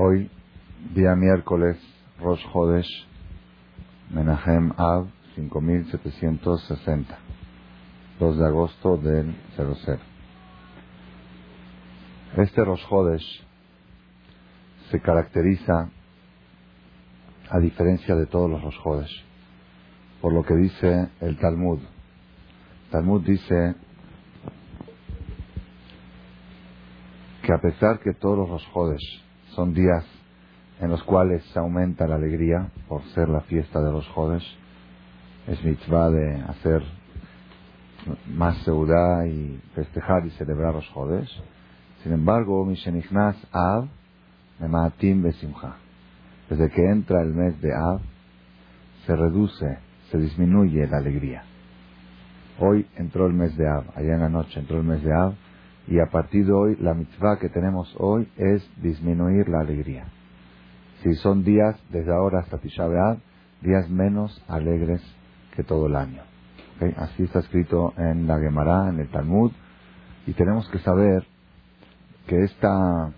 Hoy, día miércoles, Rosh Hodesh, Menahem Av, 5760, 2 de agosto del 00. Este Rosh Hodesh se caracteriza, a diferencia de todos los Rosh Hodesh, por lo que dice el Talmud. Talmud dice que a pesar que todos los Rosh son días en los cuales aumenta la alegría por ser la fiesta de los Jodes, es mitzvah de hacer más seudá y festejar y celebrar los Jodes. Sin embargo, Mishenichnas Av, Besimcha. Desde que entra el mes de Av, se reduce, se disminuye la alegría. Hoy entró el mes de Av, allá en la noche entró el mes de Av, y a partir de hoy, la mitzvah que tenemos hoy es disminuir la alegría. Si son días, desde ahora hasta Tisha días menos alegres que todo el año. Así está escrito en la Gemara, en el Talmud, y tenemos que saber que esta,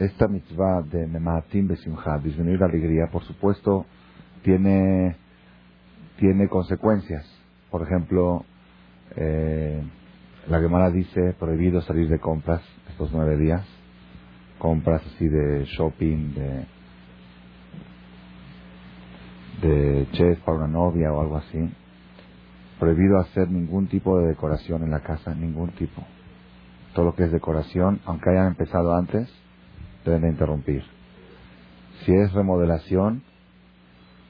esta mitzvah de Mematim Besimcha, disminuir la alegría, por supuesto, tiene, tiene consecuencias. Por ejemplo, eh, la Gemara dice prohibido salir de compras estos nueve días. Compras así de shopping, de, de chef para una novia o algo así. Prohibido hacer ningún tipo de decoración en la casa, ningún tipo. Todo lo que es decoración, aunque hayan empezado antes, deben de interrumpir. Si es remodelación,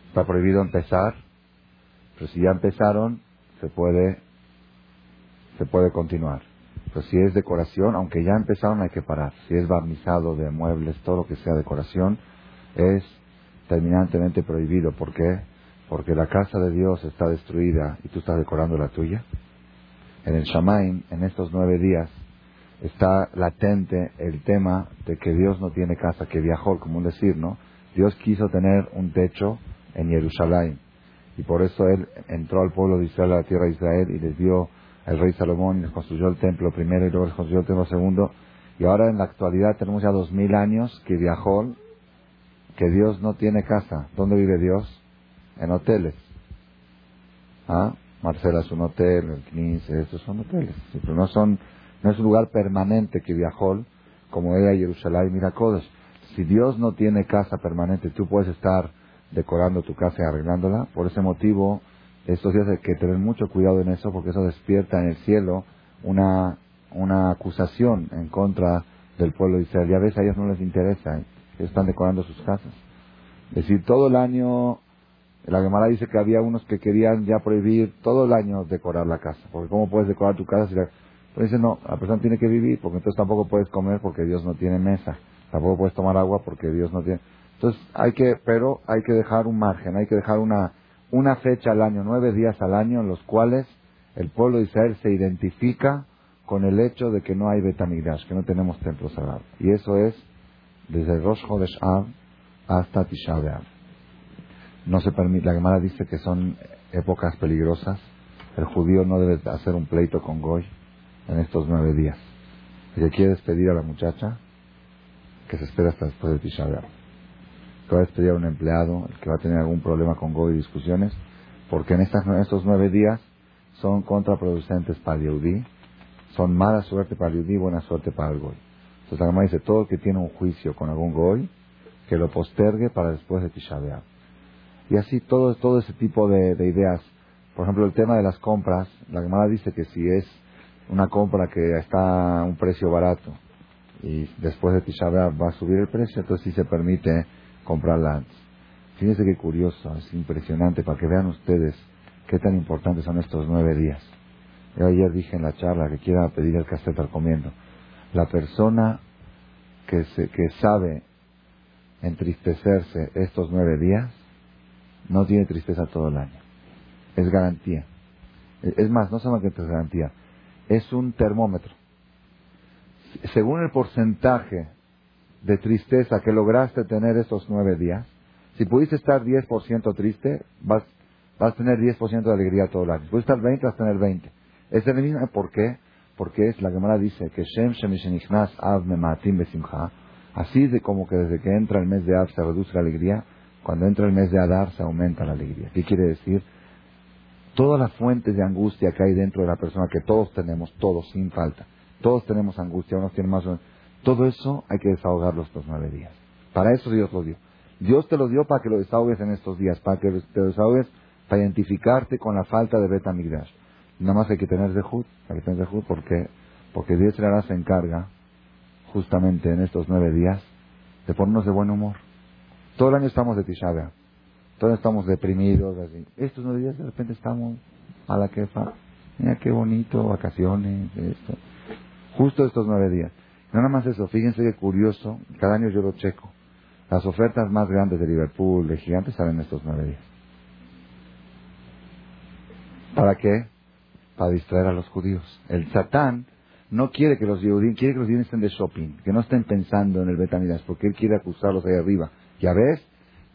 está prohibido empezar, pero si ya empezaron, se puede se puede continuar. Pero si es decoración, aunque ya empezaron, hay que parar. Si es barnizado de muebles, todo lo que sea decoración, es terminantemente prohibido. ¿Por qué? Porque la casa de Dios está destruida y tú estás decorando la tuya. En el Shamaim, en estos nueve días, está latente el tema de que Dios no tiene casa, que viajó, como un decir, ¿no? Dios quiso tener un techo en Jerusalén. Y por eso Él entró al pueblo de Israel, a la tierra de Israel, y les dio el rey Salomón construyó el templo primero y luego construyó el templo segundo. Y ahora en la actualidad tenemos ya dos mil años que viajó, que Dios no tiene casa. ¿Dónde vive Dios? En hoteles. ¿Ah? Marcela es un hotel, el Knis, estos son hoteles. pero no son, no es un lugar permanente que viajó, como era Jerusalén y Miracodes. Si Dios no tiene casa permanente, tú puedes estar decorando tu casa y arreglándola. Por ese motivo, estos días hay que tener mucho cuidado en eso porque eso despierta en el cielo una, una acusación en contra del pueblo de Israel. Ya ves, a ellos no les interesa, ¿eh? están decorando sus casas. Es decir, todo el año, la Gemara dice que había unos que querían ya prohibir todo el año decorar la casa, porque ¿cómo puedes decorar tu casa si la... Pues dice, no, la persona tiene que vivir, porque entonces tampoco puedes comer porque Dios no tiene mesa, tampoco puedes tomar agua porque Dios no tiene... Entonces hay que, pero hay que dejar un margen, hay que dejar una una fecha al año, nueve días al año, en los cuales el pueblo de Israel se identifica con el hecho de que no hay Betamigdash, que no tenemos templo sagrado. Y eso es desde Rosh Chodesh hasta Tisha B'Av. No se permite, la Gemara dice que son épocas peligrosas. El judío no debe hacer un pleito con Goy en estos nueve días. Si que quiere despedir a la muchacha, que se espera hasta después de Tisha B'Av que va a despedir a un empleado, el que va a tener algún problema con Goy y discusiones, porque en, estas, estos nueve días son contraproducentes para el Yehudi, son mala suerte para el Yehudi y buena suerte para el Goy. Entonces la mamá dice, todo el que tiene un juicio con algún Goy, que lo postergue para después de Tisha Y así todo, todo ese tipo de, ideas. Por ejemplo, el tema de las compras, la Gemara dice que si es una compra que está a un precio barato y después de Tisha va a subir el precio, entonces sí se permite comprarla antes. Fíjense qué curioso, es impresionante para que vean ustedes qué tan importantes son estos nueve días. Yo ayer dije en la charla que quiera pedir el cassette al comiendo. La persona que, se, que sabe entristecerse estos nueve días no tiene tristeza todo el año. Es garantía. Es más, no solamente es garantía, es un termómetro. Según el porcentaje de tristeza que lograste tener estos nueve días, si pudiste estar 10% triste, vas, vas a tener 10% de alegría todo el año. Si pudiste estar 20, vas a tener 20. Es el mismo, ¿por qué? Porque es, la Gemara dice que Shem Av Mematim Besimcha, Así de como que desde que entra el mes de Av se reduce la alegría, cuando entra el mes de Adar se aumenta la alegría. ¿Qué quiere decir? Todas las fuentes de angustia que hay dentro de la persona, que todos tenemos, todos, sin falta. Todos tenemos angustia, unos tienen más. Todo eso hay que desahogarlo estos nueve días. Para eso Dios lo dio. Dios te lo dio para que lo desahogues en estos días, para que te desahogues, para identificarte con la falta de Beta Migdash. Nada más hay que tener Zehut, hay que tener Zehut porque, porque Dios se encarga, justamente en estos nueve días, de ponernos de buen humor. Todo el año estamos de Tisha todos estamos deprimidos. Estos nueve días de repente estamos a la quefa. Mira qué bonito, vacaciones, esto. Justo estos nueve días. No nada más eso, fíjense qué curioso, cada año yo lo checo. Las ofertas más grandes de Liverpool, de Gigantes, salen estos nueve días. ¿Para qué? Para distraer a los judíos. El Satán no quiere que los judíos, quiere que los judíos estén de shopping, que no estén pensando en el Betamidas, porque él quiere acusarlos ahí arriba. Ya ves,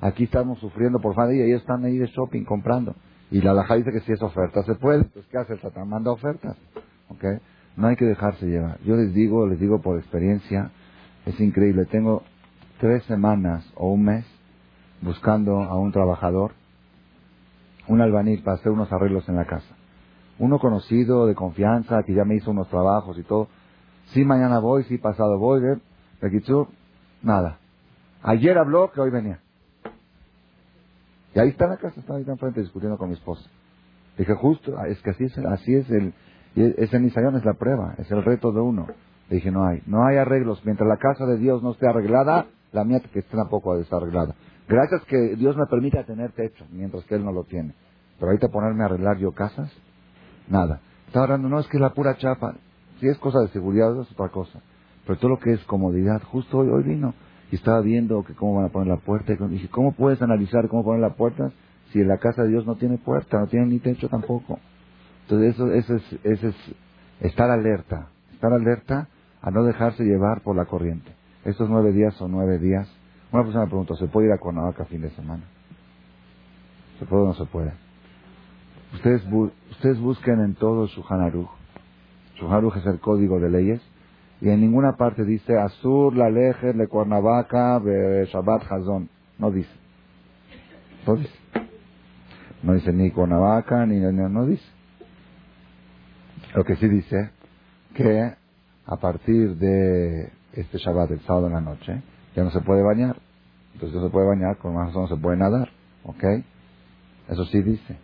aquí estamos sufriendo por falta y ellos están ahí de shopping comprando. Y la laja dice que si es oferta se puede, pues ¿qué hace el Satán? Manda ofertas. ¿Ok? No hay que dejarse llevar. Yo les digo, les digo por experiencia, es increíble. Tengo tres semanas o un mes buscando a un trabajador, un albañil para hacer unos arreglos en la casa. Uno conocido, de confianza, que ya me hizo unos trabajos y todo. Sí, mañana voy, sí, pasado voy, ¿eh? nada. Ayer habló que hoy venía. Y ahí está la casa, estaba ahí enfrente discutiendo con mi esposa. Dije, justo, es que así es, así es el, ese Nisayón es la prueba, es el reto de uno. Le dije, no hay, no hay arreglos. Mientras la casa de Dios no esté arreglada, la mía que esté tampoco desarreglada. Gracias que Dios me permite tener techo, mientras que Él no lo tiene. Pero ahorita ponerme a arreglar yo casas, nada. Estaba hablando, no, es que es la pura chapa. Si es cosa de seguridad, es otra cosa. Pero todo lo que es comodidad, justo hoy, hoy vino y estaba viendo que cómo van a poner la puerta. Y dije, ¿cómo puedes analizar cómo poner la puerta si la casa de Dios no tiene puerta, no tiene ni techo tampoco? Entonces eso, eso, es, eso es estar alerta, estar alerta a no dejarse llevar por la corriente. Estos nueve días son nueve días. Una persona me preguntó, ¿se puede ir a Cuernavaca fin de semana? ¿Se puede o no se puede? Ustedes, ustedes busquen en todo Shulchan Aruch es el código de leyes. Y en ninguna parte dice Azur, la Lejer, le Cuernavaca, Shabbat, Hazón. No dice. No dice. No dice ni Cuernavaca, ni no dice. Lo que sí dice que a partir de este Shabbat, el sábado en la noche, ya no se puede bañar. Entonces no se puede bañar, con más razón no se puede nadar. ¿Ok? Eso sí dice.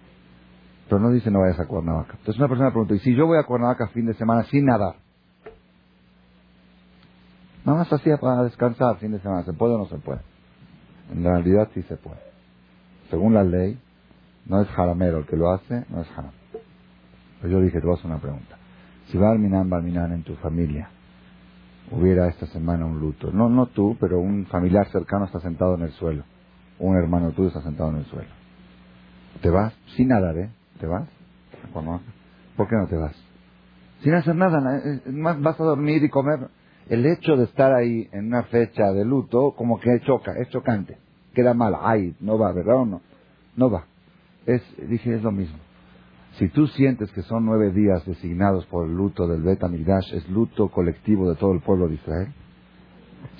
Pero no dice no vayas a Cuernavaca. Entonces una persona pregunta, ¿y si yo voy a Cuernavaca fin de semana sin nadar? Nada más hacía para descansar fin de semana. ¿Se puede o no se puede? En realidad sí se puede. Según la ley, no es jaramero el que lo hace, no es haram. Yo dije, te voy a hacer una pregunta. Si Barminan, Barminan en tu familia, hubiera esta semana un luto, no, no tú, pero un familiar cercano está sentado en el suelo, un hermano tuyo está sentado en el suelo. ¿Te vas? Sin nada, ¿eh? ¿Te vas? ¿Por qué no te vas? Sin hacer nada, eh, vas a dormir y comer. El hecho de estar ahí en una fecha de luto, como que choca, es chocante. Queda mal, ay, no va, ¿verdad o no? No va. Es, dije, es lo mismo. Si tú sientes que son nueve días designados por el luto del Bet es luto colectivo de todo el pueblo de Israel.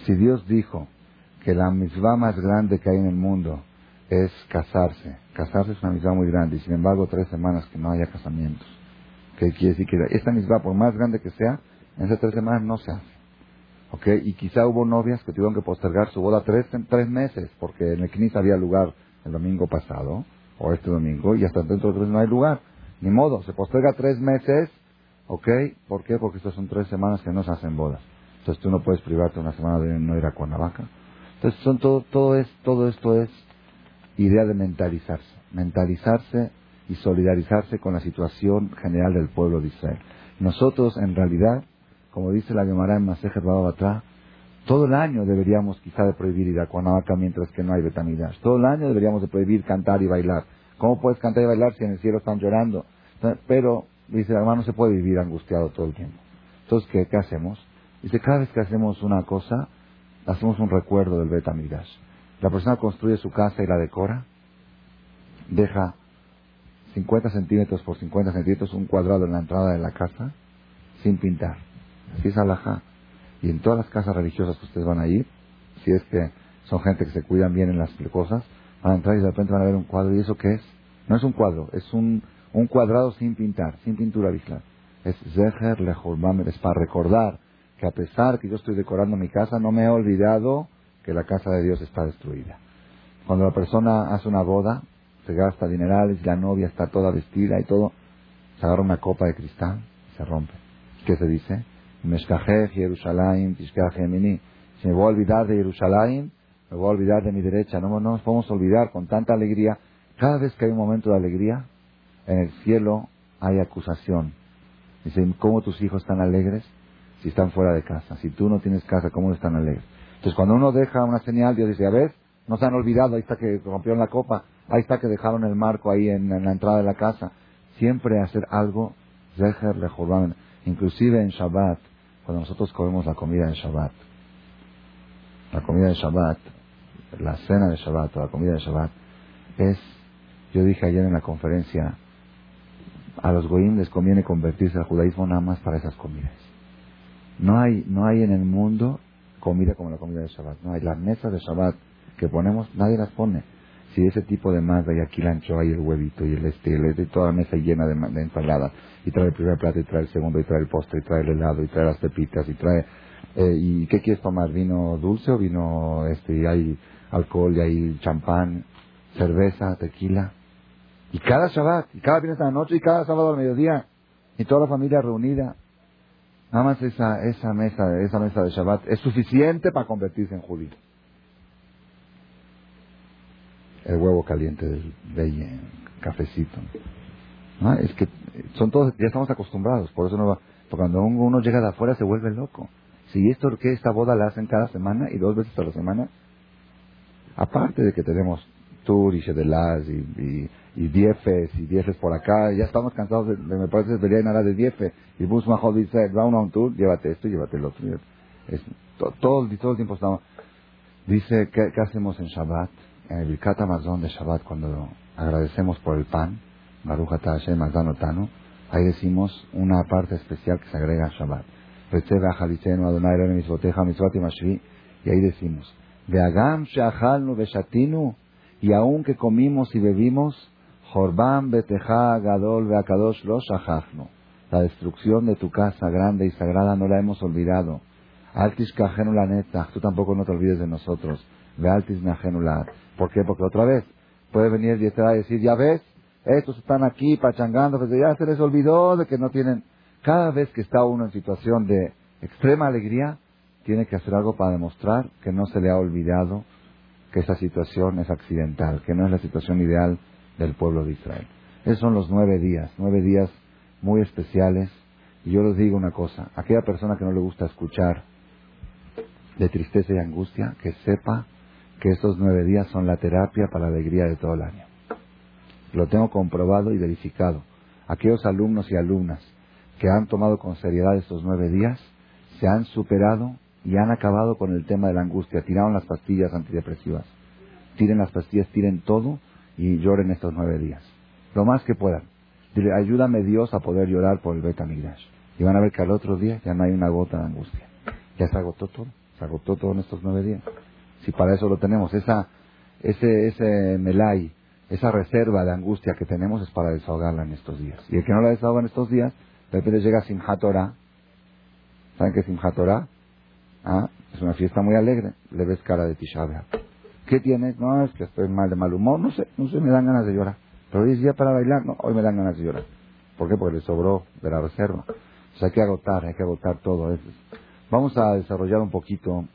Si Dios dijo que la misma más grande que hay en el mundo es casarse, casarse es una misma muy grande, y sin embargo tres semanas que no haya casamientos, que quiere decir que esta misma, por más grande que sea, en esas tres semanas no se hace. ¿Ok? Y quizá hubo novias que tuvieron que postergar su boda tres, tres meses, porque en el CNIS había lugar el domingo pasado, o este domingo, y hasta dentro de tres no hay lugar. Ni modo, se posterga tres meses, ¿ok? ¿Por qué? Porque estas son tres semanas que no se hacen bodas. Entonces tú no puedes privarte una semana de no ir a Cuernavaca. Entonces son todo, todo, es, todo esto es idea de mentalizarse. Mentalizarse y solidarizarse con la situación general del pueblo de Israel. Nosotros, en realidad, como dice la Gemara en Masejet Babatra, todo el año deberíamos quizá de prohibir ir a Cuernavaca mientras que no hay betamidas. Todo el año deberíamos de prohibir cantar y bailar. ¿Cómo puedes cantar y bailar si en el cielo están llorando? Pero, dice el hermano, no se puede vivir angustiado todo el tiempo. Entonces, ¿qué, ¿qué hacemos? Dice, cada vez que hacemos una cosa, hacemos un recuerdo del Betamidash. La persona construye su casa y la decora, deja 50 centímetros por 50 centímetros un cuadrado en la entrada de la casa, sin pintar. Así es alajá. Y en todas las casas religiosas que ustedes van a ir, si es que son gente que se cuidan bien en las cosas, van a entrar y de repente van a ver un cuadro. ¿Y eso qué es? No es un cuadro, es un, un cuadrado sin pintar, sin pintura visual. Es Zeher Lehurbamer, es para recordar que a pesar que yo estoy decorando mi casa, no me he olvidado que la casa de Dios está destruida. Cuando la persona hace una boda, se gasta dinerales, la novia está toda vestida y todo, se agarra una copa de cristal y se rompe. ¿Qué se dice? Jerusalén, Si me voy a olvidar de Jerusalén, me voy a olvidar de mi derecha. No, no nos podemos olvidar con tanta alegría. Cada vez que hay un momento de alegría, en el cielo hay acusación. Dicen, ¿cómo tus hijos están alegres si están fuera de casa? Si tú no tienes casa, ¿cómo están alegres? Entonces, cuando uno deja una señal, Dios dice, a ver, no se han olvidado, ahí está que rompieron la copa, ahí está que dejaron el marco ahí en, la entrada de la casa. Siempre hacer algo, Zeher Lejoban. Inclusive en Shabbat, cuando nosotros comemos la comida de Shabbat, la comida de Shabbat, la cena de Shabbat o la comida de Shabbat, es, yo dije ayer en la conferencia, a los goyim les conviene convertirse al judaísmo nada más para esas comidas. No hay, no hay en el mundo comida como la comida de Shabbat. No hay las mesas de Shabbat que ponemos, nadie las pone. Si ese tipo de masa y aquí la anchoa y el huevito y el este, y toda la mesa llena de, ensaladas, y trae el primer plato y trae el segundo y trae el postre y trae el helado y trae las pepitas y trae eh, ¿Y qué quieres tomar? ¿Vino dulce o vino, este, y hay alcohol y hay champán, cerveza, tequila? Y cada Shabbat, y cada viernes a la noche, y cada sábado al mediodía, y toda la familia reunida. Nada más esa, esa mesa, esa mesa de Shabbat es suficiente para convertirse en judío. El huevo caliente del el cafecito. ¿No? Es que son todos, ya estamos acostumbrados, por eso no va, porque cuando uno llega de afuera se vuelve loco. Si esto que esta boda la hacen cada semana y dos veces a la semana, aparte de que tenemos tour y shedelaz y, y, y diefes y diefes por acá, ya estamos cansados de, me parece que debería nada de diefe. Y Bus dice, va uno a un tour, llévate esto, llévate el otro. Es, todo, todo, el tiempo estamos... Dice, ¿qué, hacemos en Shabbat? En el Birkat Amazon de Shabbat, cuando agradecemos por el pan, Baruch Hashem Tano, ahí decimos una parte especial que se agrega a Shabbat. Y ahí decimos, Veagam sheachalnu beshatinu, y aun que comimos y bebimos, Jorban beteja gadol veakadosh lo shachachnu. La destrucción de tu casa grande y sagrada no la hemos olvidado. Altis kajenu la neta, tú tampoco no te olvides de nosotros. Ve altis. ¿Por qué? Porque otra vez puede venir y decir, ya ves, estos están aquí pachangando, pues ya se les olvidó de que no tienen cada vez que está uno en situación de extrema alegría, tiene que hacer algo para demostrar que no se le ha olvidado que esa situación es accidental, que no es la situación ideal del pueblo de Israel. Esos son los nueve días, nueve días muy especiales. Y yo les digo una cosa, aquella persona que no le gusta escuchar de tristeza y angustia, que sepa que estos nueve días son la terapia para la alegría de todo el año. Lo tengo comprobado y verificado. Aquellos alumnos y alumnas que han tomado con seriedad estos nueve días se han superado y han acabado con el tema de la angustia. Tiraron las pastillas antidepresivas. Tiren las pastillas, tiren todo y lloren estos nueve días. Lo más que puedan. Dile, ayúdame Dios a poder llorar por el beta Y van a ver que al otro día ya no hay una gota de angustia. Ya se agotó todo. Se agotó todo en estos nueve días. Si para eso lo tenemos, esa, ese, ese melay, esa reserva de angustia que tenemos es para desahogarla en estos días. Y el que no la desahoga en estos días, de repente llega Simchat Torah. ¿Saben qué es? Ah, es una fiesta muy alegre. Le ves cara de Tisha ¿Qué tienes? No, es que estoy mal de mal humor. No sé, no sé, me dan ganas de llorar. Pero hoy es día para bailar. No, hoy me dan ganas de llorar. ¿Por qué? Porque le sobró de la reserva. O sea, hay que agotar, hay que agotar todo. Vamos a desarrollar un poquito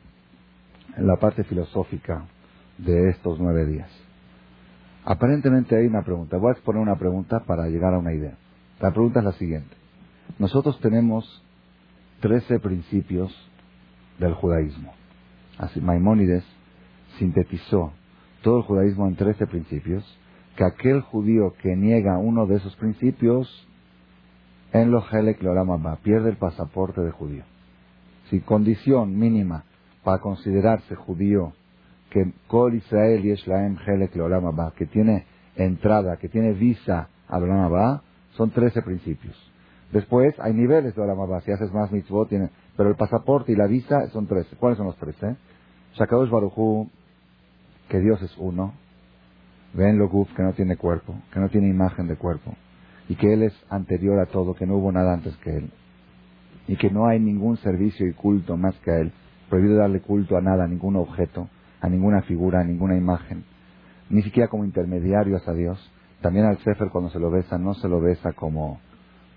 la parte filosófica de estos nueve días. Aparentemente hay una pregunta. Voy a exponer una pregunta para llegar a una idea. La pregunta es la siguiente. Nosotros tenemos trece principios del judaísmo. Así Maimónides sintetizó todo el judaísmo en trece principios, que aquel judío que niega uno de esos principios, en lo helek va, pierde el pasaporte de judío. Si condición mínima para considerarse judío, que Kol Israel y helek va, que tiene entrada, que tiene visa a va, son trece principios. Después hay niveles de Olam Si haces más mitzvot, tiene, pero el pasaporte y la visa son tres. ¿Cuáles son los tres? Eh? Shakadosh Barujú, que Dios es uno, ven lo que no tiene cuerpo, que no tiene imagen de cuerpo, y que Él es anterior a todo, que no hubo nada antes que Él, y que no hay ningún servicio y culto más que a Él, prohibido darle culto a nada, a ningún objeto, a ninguna figura, a ninguna imagen, ni siquiera como intermediario hacia Dios. También al Sefer cuando se lo besa, no se lo besa como,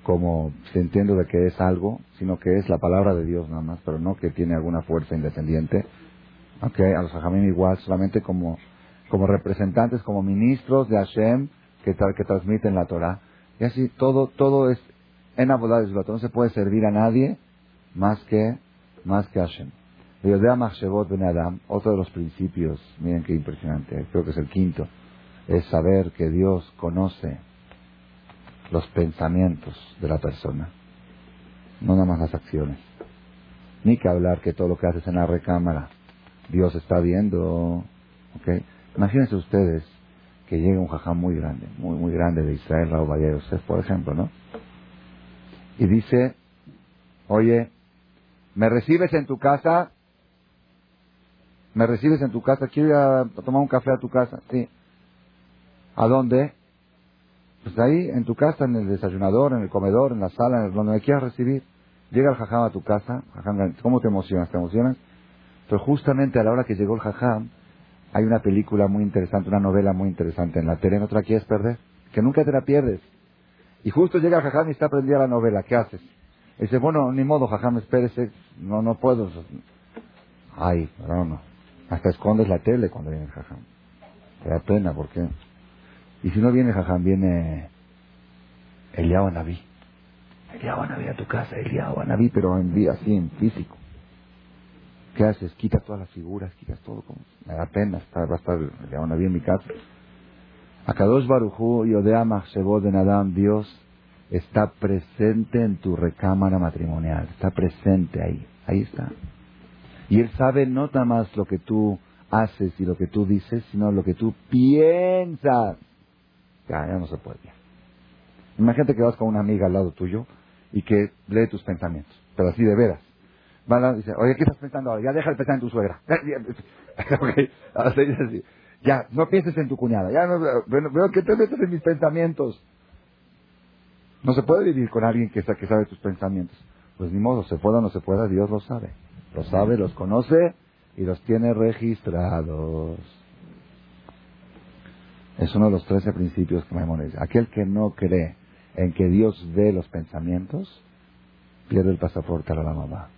como se entiende de que es algo, sino que es la palabra de Dios nada más, pero no que tiene alguna fuerza independiente. Okay, a los Hajamim igual, solamente como, como representantes, como ministros de Hashem que, que transmiten la Torah. Y así todo, todo es en Abodá no se puede servir a nadie más que, más que Hashem. Otro de los principios, miren qué impresionante, creo que es el quinto, es saber que Dios conoce los pensamientos de la persona, no nada más las acciones. Ni que hablar que todo lo que haces en la recámara, Dios está viendo. ¿okay? Imagínense ustedes que llega un jajá muy grande, muy, muy grande de Israel, Raúl Valle Yosef, por ejemplo, ¿no? Y dice, oye, ¿me recibes en tu casa? ¿Me recibes en tu casa? Quiero ir a tomar un café a tu casa. Sí. ¿A dónde? Pues ahí, en tu casa, en el desayunador, en el comedor, en la sala, en donde quieras recibir. Llega el jajam a tu casa. ¿Cómo te emocionas? ¿Te emocionas? Pero justamente a la hora que llegó el jajam, hay una película muy interesante, una novela muy interesante en la tele. ¿No te la quieres perder? Que nunca te la pierdes. Y justo llega el jajam y está prendida la novela. ¿Qué haces? dice, bueno, ni modo, jajam, espérese. No, no puedo. Ay, no, no. Hasta escondes la tele cuando viene el jajam. Te da pena, ¿por qué? Y si no viene Jajam, viene Eliyahu Naví. Eliyahu Naví a tu casa, Eliyahu Naví, pero en día así, en físico. ¿Qué haces? Quitas todas las figuras, quitas todo. Como, me da pena, estar, va a estar Eliyahu Naví en mi casa. Akadosh Barujú y Odea de Nadam, Dios está presente en tu recámara matrimonial, está presente ahí, ahí está. Y Él sabe no nada más lo que tú haces y lo que tú dices, sino lo que tú piensas. Ya, ya no se puede. Imagínate que vas con una amiga al lado tuyo y que lee tus pensamientos, pero así de veras. Va dice, oye, ¿qué estás pensando ahora? Ya deja de pensar en tu suegra. Ya, no pienses en tu cuñada. Ya no, veo que te metes en mis pensamientos. No se puede vivir con alguien que, que sabe tus pensamientos. Pues ni modo, se pueda o no se pueda, Dios lo sabe. Lo sabe, los conoce y los tiene registrados. Es uno de los trece principios que me dice. Aquel que no cree en que Dios ve los pensamientos, pierde el pasaporte a la mamá.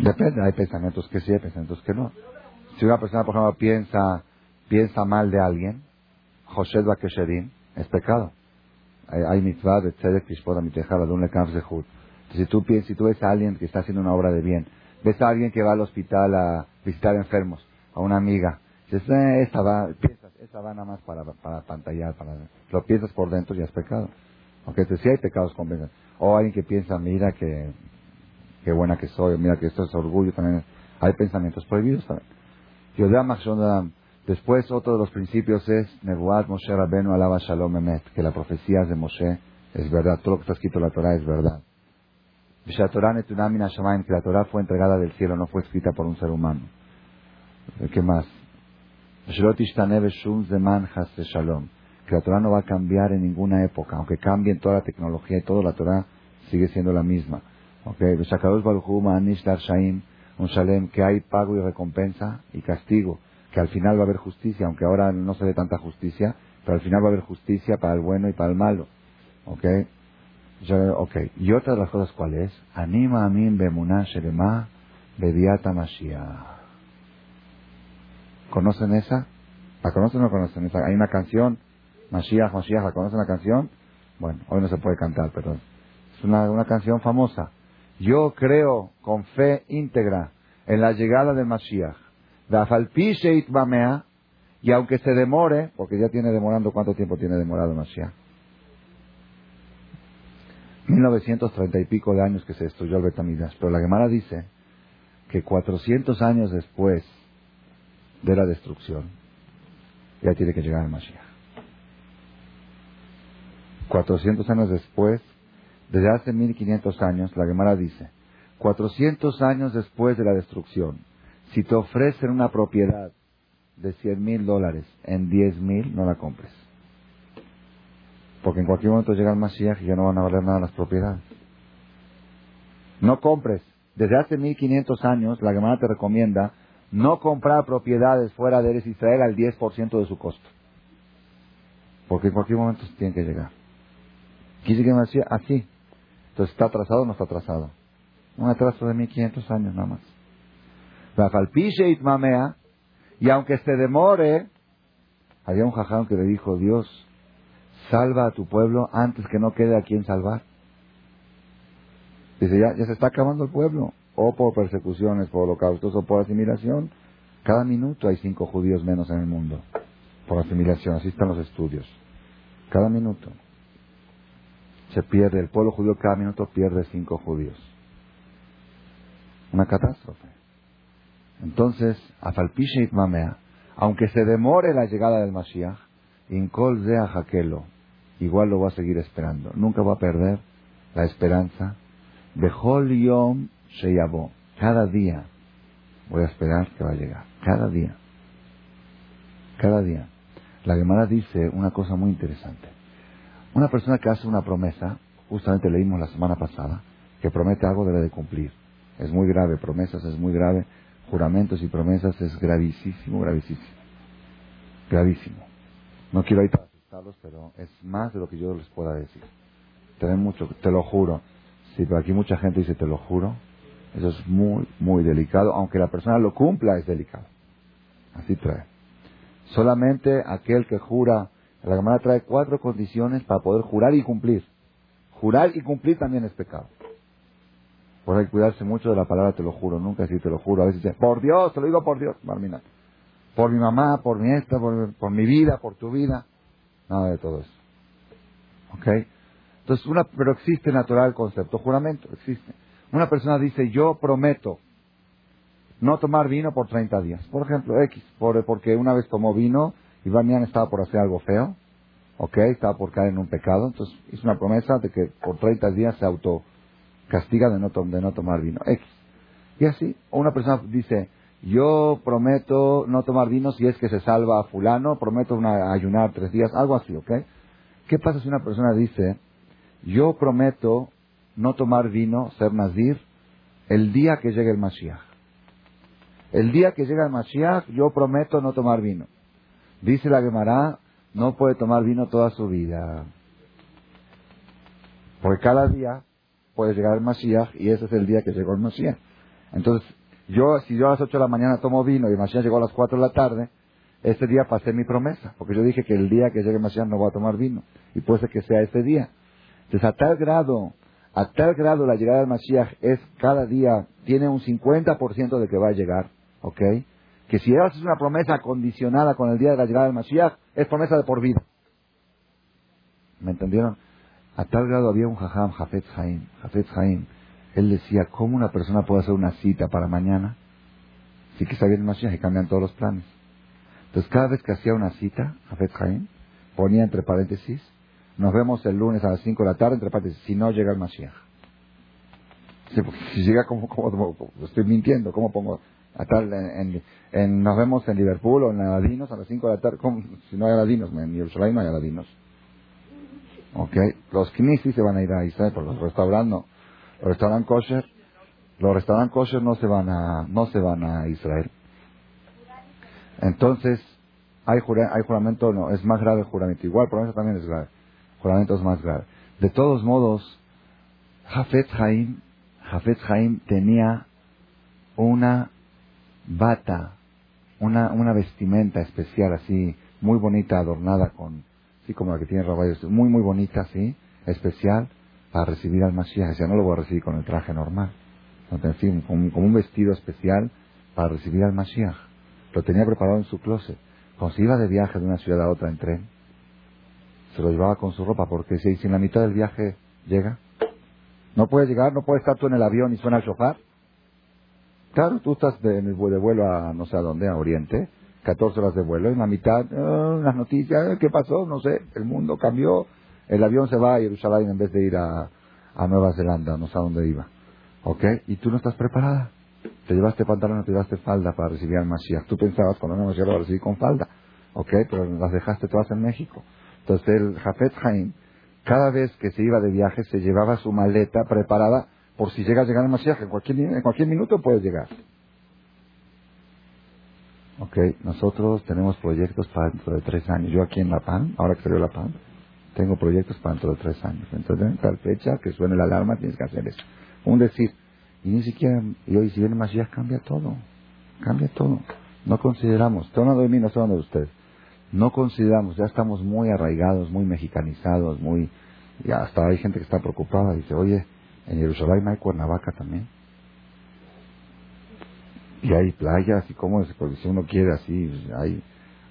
Depende, hay pensamientos que sí, hay pensamientos que no. Si una persona, por ejemplo, piensa, piensa mal de alguien, José Bakesherim, es pecado. Hay, mitzvah de tzedek tishpot de un lekam zehut. Si tú, piensas, si tú ves a alguien que está haciendo una obra de bien, ves a alguien que va al hospital a visitar enfermos, a una amiga, dices, eh, esa va, piensas, esa va nada más para, para pantallar, para, lo piensas por dentro y es pecado. Aunque te sí hay pecados con O alguien que piensa, mira que, qué buena que soy, mira que esto es orgullo también. Hay pensamientos prohibidos también. Después, otro de los principios es Nebuat Moshe Rabenu alaba Shalom Emet, que la profecía de Moshe es verdad, todo lo que está escrito en la Torah es verdad que la Torah fue entregada del cielo, no fue escrita por un ser humano. ¿Qué más? Que la Torah no va a cambiar en ninguna época, aunque cambie toda la tecnología y toda la Torah sigue siendo la misma. Okay. Que hay pago y recompensa y castigo, que al final va a haber justicia, aunque ahora no se ve tanta justicia, pero al final va a haber justicia para el bueno y para el malo. ¿okay? Ok. Y otra de las cosas, ¿cuál es? Anima a mí bemuná shelema bediata mashiach. ¿Conocen esa? ¿La conocen o no conocen esa? Hay una canción, Mashiach, Mashiach, ¿la conocen la canción? Bueno, hoy no se puede cantar, pero es una, una canción famosa. Yo creo con fe íntegra en la llegada de Mashiach. Y aunque se demore, porque ya tiene demorando, ¿cuánto tiempo tiene demorado Mashiach? 1930 y pico de años que se destruyó el Betamidas. Pero la Gemara dice que 400 años después de la destrucción, ya tiene que llegar el Mashiach. 400 años después, desde hace 1500 años, la Gemara dice, 400 años después de la destrucción, si te ofrecen una propiedad de 100 mil dólares en 10 mil, no la compres. Porque en cualquier momento llega el Mashiach y ya no van a valer nada las propiedades. No compres. Desde hace 1500 años, la Gemara te recomienda no comprar propiedades fuera de Eres Israel al 10% de su costo. Porque en cualquier momento se tienen que llegar. Quise que me decía así. Entonces, ¿está atrasado o no está atrasado? Un atraso de 1500 años nada más. Y aunque se demore, había un jaján que le dijo, Dios, salva a tu pueblo antes que no quede a quien salvar. Dice, ya, se está acabando el pueblo. O por persecuciones, por holocaustos o por asimilación. Cada minuto hay cinco judíos menos en el mundo. Por asimilación, así están los estudios. Cada minuto. Se pierde, el pueblo judío cada minuto pierde cinco judíos. Una catástrofe. Entonces, Afalpishe Mamea, aunque se demore la llegada del Mashiach, Inkol Jaquelo, igual lo va a seguir esperando. Nunca va a perder la esperanza. Bejol Yom Sheyabo. Cada día voy a esperar que va a llegar. Cada día. Cada día. La Gemara dice una cosa muy interesante. Una persona que hace una promesa, justamente leímos la semana pasada, que promete algo debe de cumplir. Es muy grave, promesas es muy grave, juramentos y promesas es gravísimo, gravísimo. Gravísimo. No quiero ir para pero es más de lo que yo les pueda decir. Te, mucho, te lo juro. Si pero aquí mucha gente dice te lo juro, eso es muy, muy delicado. Aunque la persona lo cumpla, es delicado. Así trae. Solamente aquel que jura, la Gemara trae cuatro condiciones para poder jurar y cumplir. Jurar y cumplir también es pecado. Por hay que cuidarse mucho de la palabra te lo juro, nunca decir te lo juro. A veces dice, por Dios, te lo digo por Dios, Marmina por mi mamá, por mi esta, por, mi vida, por tu vida. Nada de todo eso. ¿Ok? Entonces, una, pero existe natural concepto, juramento, existe. Una persona dice, yo prometo no tomar vino por 30 días. Por ejemplo, X, por, porque una vez tomó vino y mañana estaba por hacer algo feo, ¿ok? Estaba por caer en un pecado, entonces hizo una promesa de que por 30 días se auto castiga de no, de no tomar vino. X. Y así, o una persona dice, yo prometo no tomar vino si es que se salva a fulano, prometo una, ayunar tres días, algo así, ¿ok? ¿Qué pasa si una persona dice, yo prometo no tomar vino, ser nazir, el día que llegue el Mashiach? El día que llega el Mashiach, yo prometo no tomar vino. Dice la Gemara, no puede tomar vino toda su vida. Porque cada día puede llegar el Mashiach y ese es el día que llegó el Mashiach. Entonces, yo, si yo a las 8 de la mañana tomo vino y Mashiach llegó a las 4 de la tarde, ese día pasé mi promesa, porque yo dije que el día que llegue Mashiach no voy a tomar vino, y puede ser que sea ese día. Entonces, a tal grado, a tal grado la llegada del Mashiach es cada día, tiene un 50% de que va a llegar, ¿ok? Que si haces una promesa condicionada con el día de la llegada del Mashiach, es promesa de por vida. ¿Me entendieron? A tal grado había un jajam, Jafet Haim, Jafet Haim, él decía, ¿cómo una persona puede hacer una cita para mañana? Sí que sabía el Mashiach y cambian todos los planes. Entonces, cada vez que hacía una cita, Jafet Jaim, ponía entre paréntesis, nos vemos el lunes a las 5 de la tarde, entre paréntesis, si no llega el Mashiach. Si llega como, como, estoy mintiendo, ¿cómo pongo? A tal, en, nos vemos en Liverpool o en Aladinos a las 5 de la tarde, si no hay Aladinos, en Jerusalén no hay Aladinos. ¿Ok? Los Knesset se van a ir a Israel, por los restaurantes. Los restaurantes kosher, los restaurantes kosher no se van a, no se van a Israel. Entonces, hay, hay juramento, no, es más grave el juramento. Igual, por eso también es grave. Juramento es más grave. De todos modos, Jafet Haim, Jafet Haim tenía una bata, una, una vestimenta especial así, muy bonita, adornada con, así como la que tiene Rabayos, muy, muy bonita, así, especial, para recibir al Mashiach. Decía, no lo voy a recibir con el traje normal. como, un vestido especial para recibir al Mashiach. Lo tenía preparado en su closet. Cuando se iba de viaje de una ciudad a otra en tren, se lo llevaba con su ropa, porque si, en la mitad del viaje llega, no puede llegar, no puede estar tú en el avión y suena el sofá. Claro, tú estás de, de vuelo a no sé a dónde, a Oriente, 14 horas de vuelo, en la mitad, ah, las noticias, ¿qué pasó? No sé, el mundo cambió, el avión se va a Jerusalén en vez de ir a, a Nueva Zelanda, no sé a dónde iba. ¿Ok? Y tú no estás preparada. Te llevaste pantalón, te llevaste falda para recibir al Mashiach. Tú pensabas cuando no Mashiach lo recibí con falda. ¿Ok? Pero las dejaste todas en México. Entonces el Jafet Haim, cada vez que se iba de viaje, se llevaba su maleta preparada por si llega a llegar el Mashiach. En cualquier, en cualquier minuto puede llegar. Ok, nosotros tenemos proyectos para dentro de tres años. Yo aquí en La PAN, ahora que salió La PAN, tengo proyectos para dentro de tres años. Entonces, en tal fecha que suene la alarma, tienes que hacer eso. Un decir, y ni siquiera, y hoy si viene Mashiach cambia todo. Cambia todo. No consideramos, estoy hablando de mí, no estoy de usted. No consideramos, ya estamos muy arraigados, muy mexicanizados, muy... Y hasta hay gente que está preocupada, dice, oye, en Jerusalén hay Cuernavaca también. Y hay playas, y cómo es, porque si uno quiere así, hay,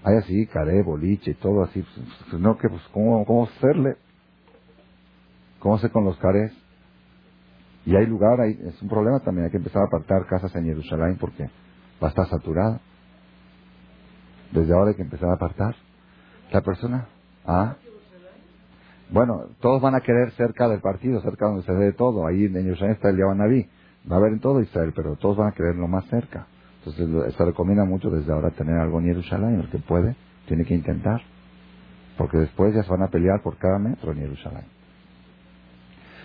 hay así, caré, boliche, y todo así, pues, no, que pues, ¿cómo, cómo hacerle? ¿Cómo hacer con los carés? Y hay lugar, hay, es un problema también, hay que empezar a apartar casas en Jerusalén porque va a estar saturada. Desde ahora hay que empezar a apartar. La persona, ah, bueno, todos van a querer cerca del partido, cerca donde se ve todo. Ahí en Jerusalén está el Naví. Va a haber en todo Israel, pero todos van a quererlo más cerca. Entonces se recomienda mucho desde ahora tener algo en Jerusalén. El que puede, tiene que intentar. Porque después ya se van a pelear por cada metro en Jerusalén.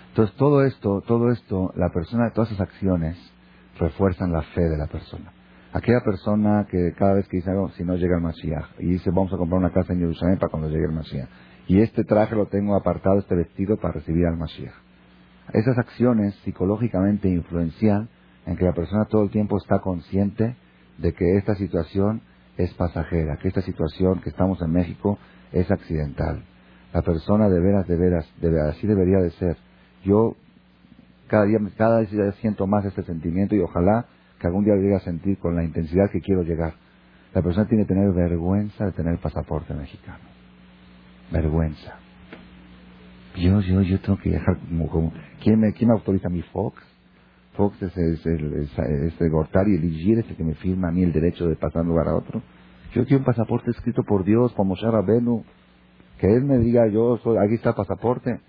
Entonces todo esto, todo esto, la persona, todas esas acciones refuerzan la fe de la persona. Aquella persona que cada vez que dice algo, si no llega el Mashiach, y dice vamos a comprar una casa en Jerusalén para cuando llegue el Mashiach, y este traje lo tengo apartado, este vestido para recibir al Mashiach. Esas acciones psicológicamente influencian en que la persona todo el tiempo está consciente de que esta situación es pasajera, que esta situación que estamos en México es accidental. La persona de veras, de veras, de veras así debería de ser yo cada día, cada día siento más este sentimiento y ojalá que algún día lo llegue a sentir con la intensidad que quiero llegar. La persona tiene que tener vergüenza de tener pasaporte mexicano. Vergüenza. Yo, yo, yo tengo que dejar como, ¿quién, me, ¿quién me autoriza mi Fox? Fox es, es, es, el Gortari, el Igir, es el que me firma a mí el derecho de pasar de un lugar a otro. Yo quiero un pasaporte escrito por Dios, como Shara Benu, que él me diga, yo soy, aquí está el pasaporte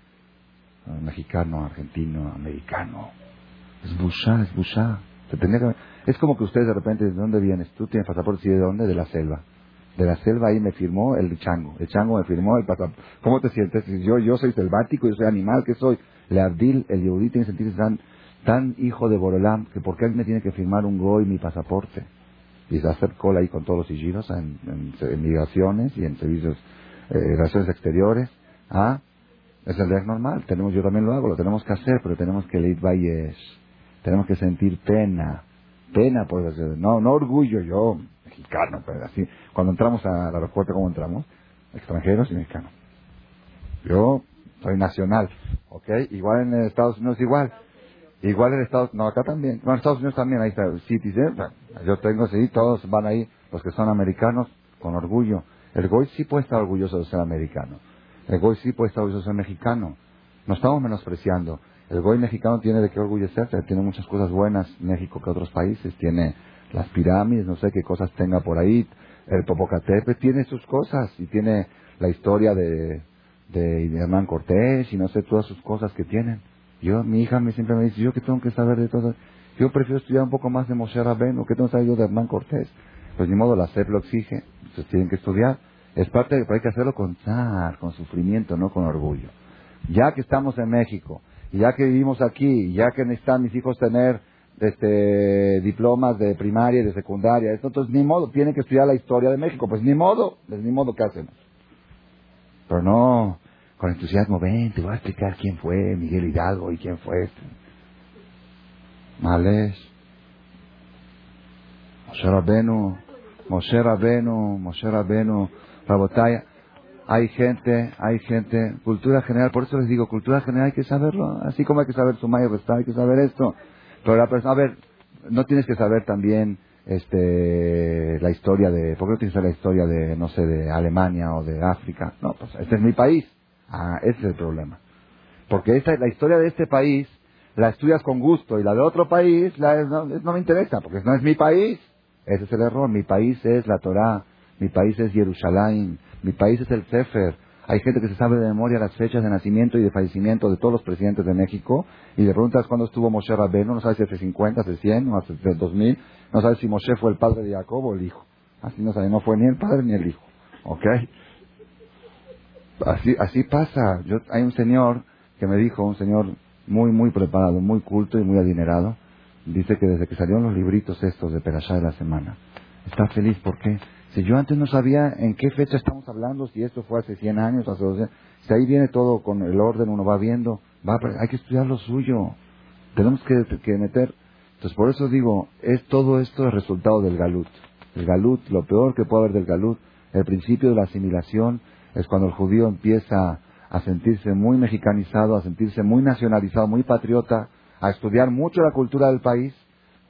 mexicano, argentino, americano. Es bushá, es bushá. Es como que ustedes de repente, ¿de dónde vienes? Tú tienes pasaporte, ¿de dónde? De la selva. De la selva ahí me firmó el chango. El chango me firmó el pasaporte. ¿Cómo te sientes? Yo, yo soy selvático, yo soy animal, que soy? Le Abdil, el yehudí, tiene que sentirse tan hijo de Borolam, que ¿por qué me tiene que firmar un goy mi pasaporte? Y hacer cola ahí con todos los sigillos en, migraciones y en servicios, eh, relaciones exteriores. ¿Ah? Es el deber normal, tenemos, yo también lo hago, lo tenemos que hacer, pero tenemos que leer valles, tenemos que sentir pena, pena por eso, no, no orgullo yo, mexicano, pero así, cuando entramos al aeropuerto, ¿cómo entramos? Extranjeros y mexicanos. Yo soy nacional, ¿ok? Igual en Estados Unidos igual, igual en Estados no, acá también, bueno, en Estados Unidos también, ahí está Citizen, yo tengo, sí, todos van ahí, los que son americanos, con orgullo. El Goy sí puede estar orgulloso de ser americano el Goy sí puede estar orgulloso de ser mexicano. No estamos menospreciando. El Goy mexicano tiene de qué orgullecerse. Tiene muchas cosas buenas México que otros países. Tiene las pirámides, no sé qué cosas tenga por ahí. El Popocatépetl tiene sus cosas y tiene la historia de, de Hernán Cortés y no sé todas sus cosas que tienen. Yo, mi hija me siempre me dice, yo que tengo que saber de todo. Yo prefiero estudiar un poco más de Moshe Rabbeinu, que tengo que saber yo de Hernán Cortés. Pues ni modo, la SEP lo exige, entonces tienen que estudiar. Es parte de que hay que hacerlo con zar, con sufrimiento, no con orgullo. Ya que estamos en México, ya que vivimos aquí, ya que necesitan mis hijos tener este, diplomas de primaria y de secundaria, esto, entonces ni modo, tienen que estudiar la historia de México, pues ni modo, pues ni modo que hacemos. Pero no con entusiasmo, ven, te voy a explicar quién fue Miguel Hidalgo y quién fue este. Males. Moshe Rabenu, Moshe Rabenu, Moshe Rabenu Rabotaya, hay gente, hay gente, cultura general, por eso les digo, cultura general hay que saberlo, así como hay que saber sumar y restar, hay que saber esto. Pero la persona, a ver, no tienes que saber también este la historia de, ¿por qué no tienes que saber la historia de, no sé, de Alemania o de África? No, pues este es mi país. Ah, ese es el problema. Porque esta, la historia de este país la estudias con gusto y la de otro país la, no, no me interesa, porque no es mi país. Ese es el error. Mi país es la Torah, mi país es Jerusalén, mi país es el Sefer. Hay gente que se sabe de memoria las fechas de nacimiento y de fallecimiento de todos los presidentes de México y le preguntas cuándo estuvo Moshe Rabbeinu, no sabes si hace 50, hace 100, o hace 2000, no sabes si Moshe fue el padre de Jacob o el hijo. Así no sabe, no fue ni el padre ni el hijo. ¿Ok? Así, así pasa. Yo, hay un señor que me dijo, un señor muy, muy preparado, muy culto y muy adinerado, dice que desde que salieron los libritos estos de Perashá de la semana, está feliz. ¿Por qué? Si yo antes no sabía en qué fecha estamos hablando, si esto fue hace 100 años, hace 200, si ahí viene todo con el orden, uno va viendo, va, hay que estudiar lo suyo. Tenemos que, que meter. Entonces, por eso digo, es todo esto el resultado del galut. El galut, lo peor que puede haber del galut, el principio de la asimilación, es cuando el judío empieza a sentirse muy mexicanizado, a sentirse muy nacionalizado, muy patriota, a estudiar mucho la cultura del país.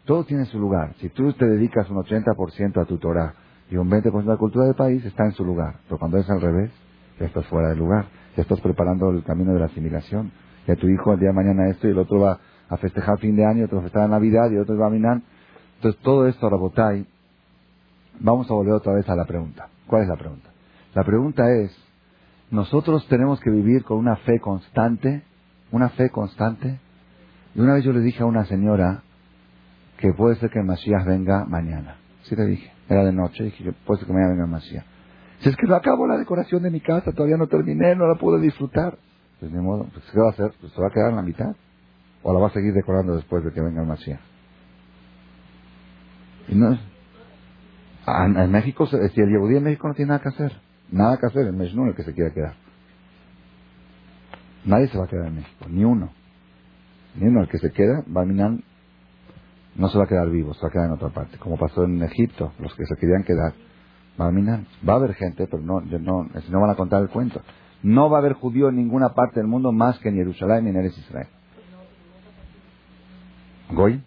Todo tiene su lugar. Si tú te dedicas un 80% a tu Torah, y un 20% de la cultura del país está en su lugar. Pero cuando es al revés, ya estás fuera del lugar, ya estás preparando el camino de la asimilación. Ya tu hijo el día de mañana esto y el otro va a festejar fin de año, otro va a festejar Navidad y otro va a minar. Entonces todo esto, Rabotai, vamos a volver otra vez a la pregunta. ¿Cuál es la pregunta? La pregunta es, nosotros tenemos que vivir con una fe constante, una fe constante. Y una vez yo le dije a una señora que puede ser que el Masías venga mañana. Sí le dije. Era de noche, dije yo, pues que mañana venga Masía. Si es que no acabo la decoración de mi casa, todavía no terminé, no la pude disfrutar. Pues ni modo, pues ¿qué va a hacer? Pues se va a quedar en la mitad. O la va a seguir decorando después de que venga el Masía. Y no en, México, si el en México no tiene nada que hacer. Nada que hacer, el Mejnun el que se quiera quedar. Nadie se va a quedar en México, ni uno. Ni uno, el que se queda, va minar no se va a quedar vivo, se va a quedar en otra parte, como pasó en Egipto, los que se querían quedar. Va a, va a haber gente, pero no, no, no van a contar el cuento. No va a haber judío en ninguna parte del mundo más que en Jerusalén y en Eres Israel. ¿Goy?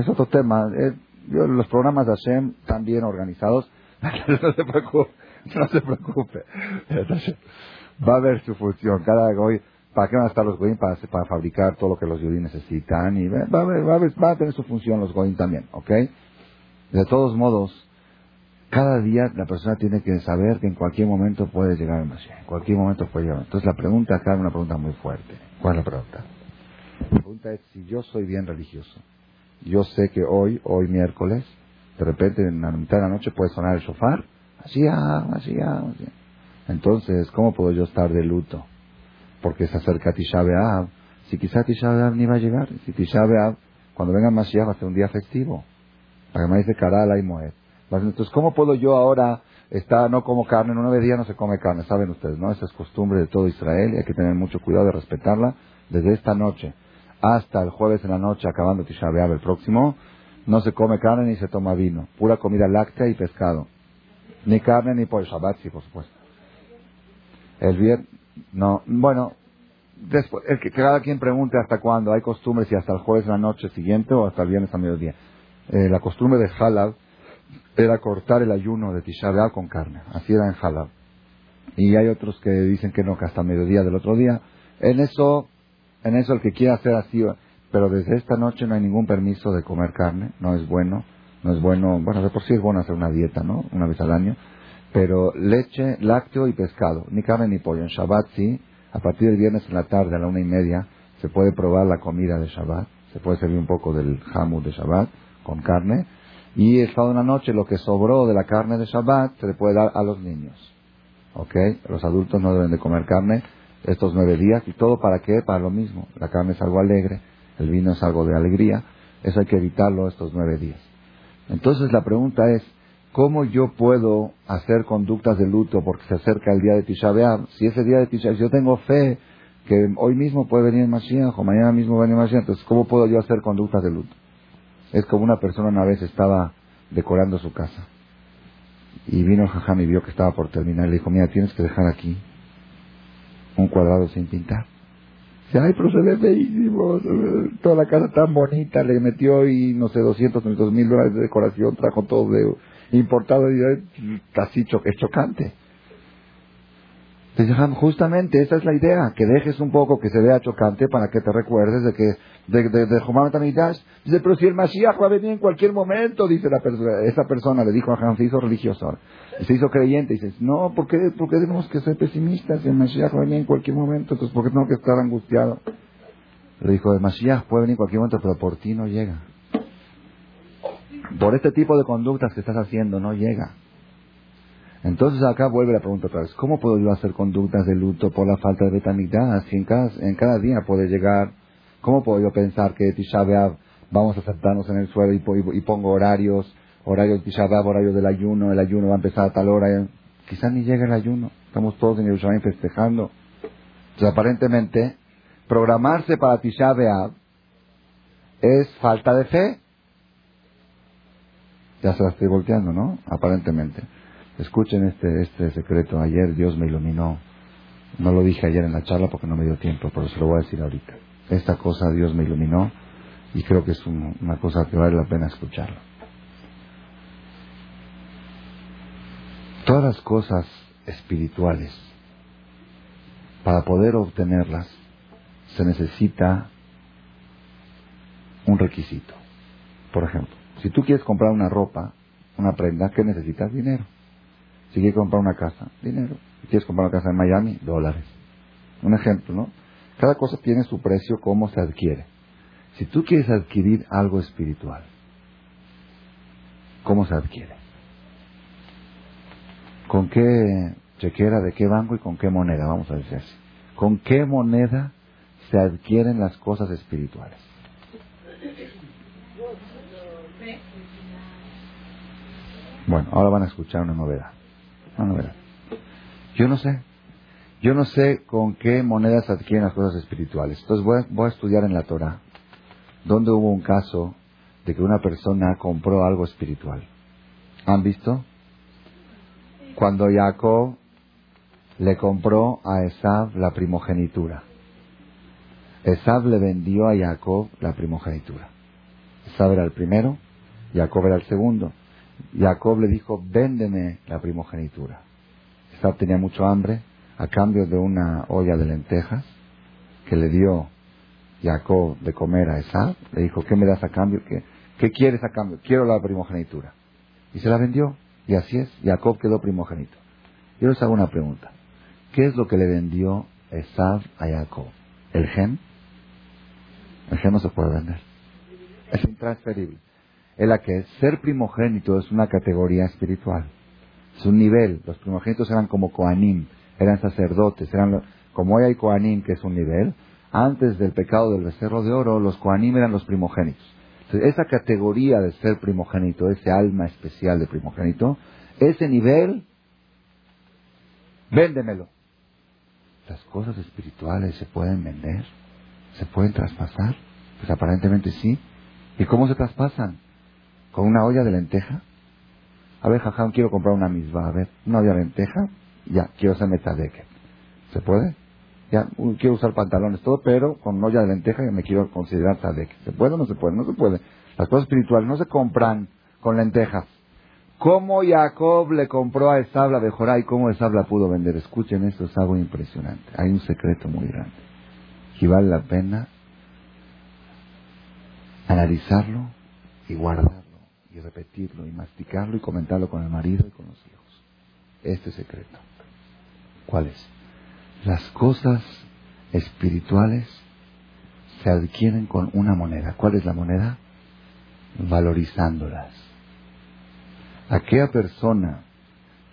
Es otro tema. Eh, los programas de Hashem están bien organizados. no se preocupe. No se preocupe. Va a haber su función. Cada Goy ¿Para qué van a estar los Goyim? Para, para fabricar todo lo que los judíos necesitan. Y va, a va, va, a tener su función los Goyim también, ¿ok? De todos modos, cada día la persona tiene que saber que en cualquier momento puede llegar el Mashiach. En cualquier momento puede llegar. Entonces la pregunta acá es una pregunta muy fuerte. ¿Cuál es la pregunta? La pregunta es si yo soy bien religioso. Yo sé que hoy, hoy miércoles, de repente en la mitad de la noche puede sonar el shofar. Así, así, así. Entonces, ¿cómo puedo yo estar de luto? porque se acerca Tisha B'Av. Si quizá Tisha B'Av ni va a llegar, si Tisha B'Av, cuando venga Mashiach va a ser un día festivo. La me dice Karala y Moed. Entonces, ¿cómo puedo yo ahora estar, no como carne, en nueve días no se come carne, saben ustedes, ¿no? Esa es costumbre de todo Israel y hay que tener mucho cuidado de respetarla. Desde esta noche hasta el jueves en la noche, acabando Tisha B'Av el próximo, no se come carne ni se toma vino. Pura comida láctea y pescado. Ni carne ni pollo. Shabbat, sí, por supuesto. El viernes, no, bueno, después, el que cada quien pregunte hasta cuándo. Hay costumbres si hasta el jueves de la noche siguiente o hasta el viernes a mediodía. Eh, la costumbre de Halab era cortar el ayuno de Tisha con carne. Así era en Halab. Y hay otros que dicen que no, que hasta mediodía del otro día. En eso, en eso el que quiera hacer así, pero desde esta noche no hay ningún permiso de comer carne, no es bueno, no es bueno, bueno, de por sí es bueno hacer una dieta, ¿no? Una vez al año, pero leche, lácteo y pescado, ni carne ni pollo. En Shabbat sí, a partir del viernes en la tarde a la una y media se puede probar la comida de Shabbat, se puede servir un poco del jamú de Shabbat con carne y el sábado en la noche lo que sobró de la carne de Shabbat se le puede dar a los niños. ¿Ok? Los adultos no deben de comer carne estos nueve días y todo para qué? Para lo mismo. La carne es algo alegre, el vino es algo de alegría, eso hay que evitarlo estos nueve días. Entonces la pregunta es, ¿Cómo yo puedo hacer conductas de luto porque se acerca el día de Tisha? Si ese día de Tisha yo tengo fe que hoy mismo puede venir Mashiach o mañana mismo va a venir Mashiach, entonces ¿cómo puedo yo hacer conductas de luto? Es como una persona una vez estaba decorando su casa y vino el jajam y vio que estaba por terminar y le dijo, mira, tienes que dejar aquí un cuadrado sin pintar. Dice, ay, pero se ve feísimo, toda la casa tan bonita, le metió y no sé, 200, 300 mil dólares de decoración, trajo todo de importado y casi es chocante. Justamente esa es la idea, que dejes un poco que se vea chocante para que te recuerdes de que de, de, de Dice, pero si el Mashiach va a venir en cualquier momento, dice la persona, esa persona, le dijo a Ham, se hizo religioso, se hizo creyente, y dice, no, ¿por qué, ¿por qué tenemos que ser pesimistas? Si el Mashiach va a venir en cualquier momento, entonces ¿por qué tengo que estar angustiado? Le dijo, el Mashiach puede venir en cualquier momento, pero por ti no llega. Por este tipo de conductas que estás haciendo, no llega. Entonces acá vuelve la pregunta otra vez, ¿cómo puedo yo hacer conductas de luto por la falta de betamidad si en cada, en cada día puede llegar? ¿Cómo puedo yo pensar que Tisha vamos a sentarnos en el suelo y, pongo horarios, horarios de Tisha horarios del ayuno, el ayuno va a empezar a tal hora, quizás ni llegue el ayuno, estamos todos en Jerusalén festejando. Entonces aparentemente, programarse para Tisha es falta de fe. Ya se la estoy volteando, ¿no? Aparentemente. Escuchen este, este secreto. Ayer Dios me iluminó. No lo dije ayer en la charla porque no me dio tiempo, pero se lo voy a decir ahorita. Esta cosa Dios me iluminó y creo que es una cosa que vale la pena escucharlo. Todas las cosas espirituales, para poder obtenerlas, se necesita un requisito. Por ejemplo, si tú quieres comprar una ropa, una prenda, ¿qué necesitas? Dinero. Si quieres comprar una casa, dinero. Si quieres comprar una casa en Miami, dólares. Un ejemplo, ¿no? Cada cosa tiene su precio, cómo se adquiere. Si tú quieres adquirir algo espiritual, ¿cómo se adquiere? ¿Con qué chequera, de qué banco y con qué moneda? Vamos a decir así. ¿Con qué moneda se adquieren las cosas espirituales? Bueno, ahora van a escuchar una novedad. Yo no sé. Yo no sé con qué monedas adquieren las cosas espirituales. Entonces voy a, estudiar en la Torah donde hubo un caso de que una persona compró algo espiritual. ¿Han visto? Cuando Jacob le compró a Esab la primogenitura. Esab le vendió a Jacob la primogenitura. Esab era el primero, Jacob era el segundo. Jacob le dijo, véndeme la primogenitura. Esab tenía mucho hambre, a cambio de una olla de lentejas que le dio Jacob de comer a Esab, le dijo, ¿qué me das a cambio? ¿Qué, ¿Qué quieres a cambio? Quiero la primogenitura. Y se la vendió, y así es, Jacob quedó primogénito. Yo les hago una pregunta. ¿Qué es lo que le vendió Esab a Jacob? ¿El gen? El gen no se puede vender. Es intransferible es la que ser primogénito es una categoría espiritual. Es un nivel. Los primogénitos eran como Koanim, eran sacerdotes, eran como hoy hay Koanim, que es un nivel. Antes del pecado del becerro de oro, los Koanim eran los primogénitos. Esa categoría de ser primogénito, ese alma especial de primogénito, ese nivel, véndemelo. Las cosas espirituales se pueden vender, se pueden traspasar. Pues aparentemente sí. ¿Y cómo se traspasan? Con una olla de lenteja. A ver, jajam, quiero comprar una misma. A ver, una olla de lenteja. Ya, quiero hacer metadeket. ¿Se puede? Ya, quiero usar pantalones, todo, pero con una olla de lenteja me quiero considerar tadek. ¿Se puede o no se puede? No se puede. Las cosas espirituales no se compran con lentejas. ¿Cómo Jacob le compró a Esab la Jorá y cómo Esab la pudo vender? Escuchen esto, es algo impresionante. Hay un secreto muy grande. Y vale la pena analizarlo y guardarlo y repetirlo y masticarlo y comentarlo con el marido y con los hijos. Este secreto. ¿Cuál es? Las cosas espirituales se adquieren con una moneda. ¿Cuál es la moneda? Valorizándolas. Aquella persona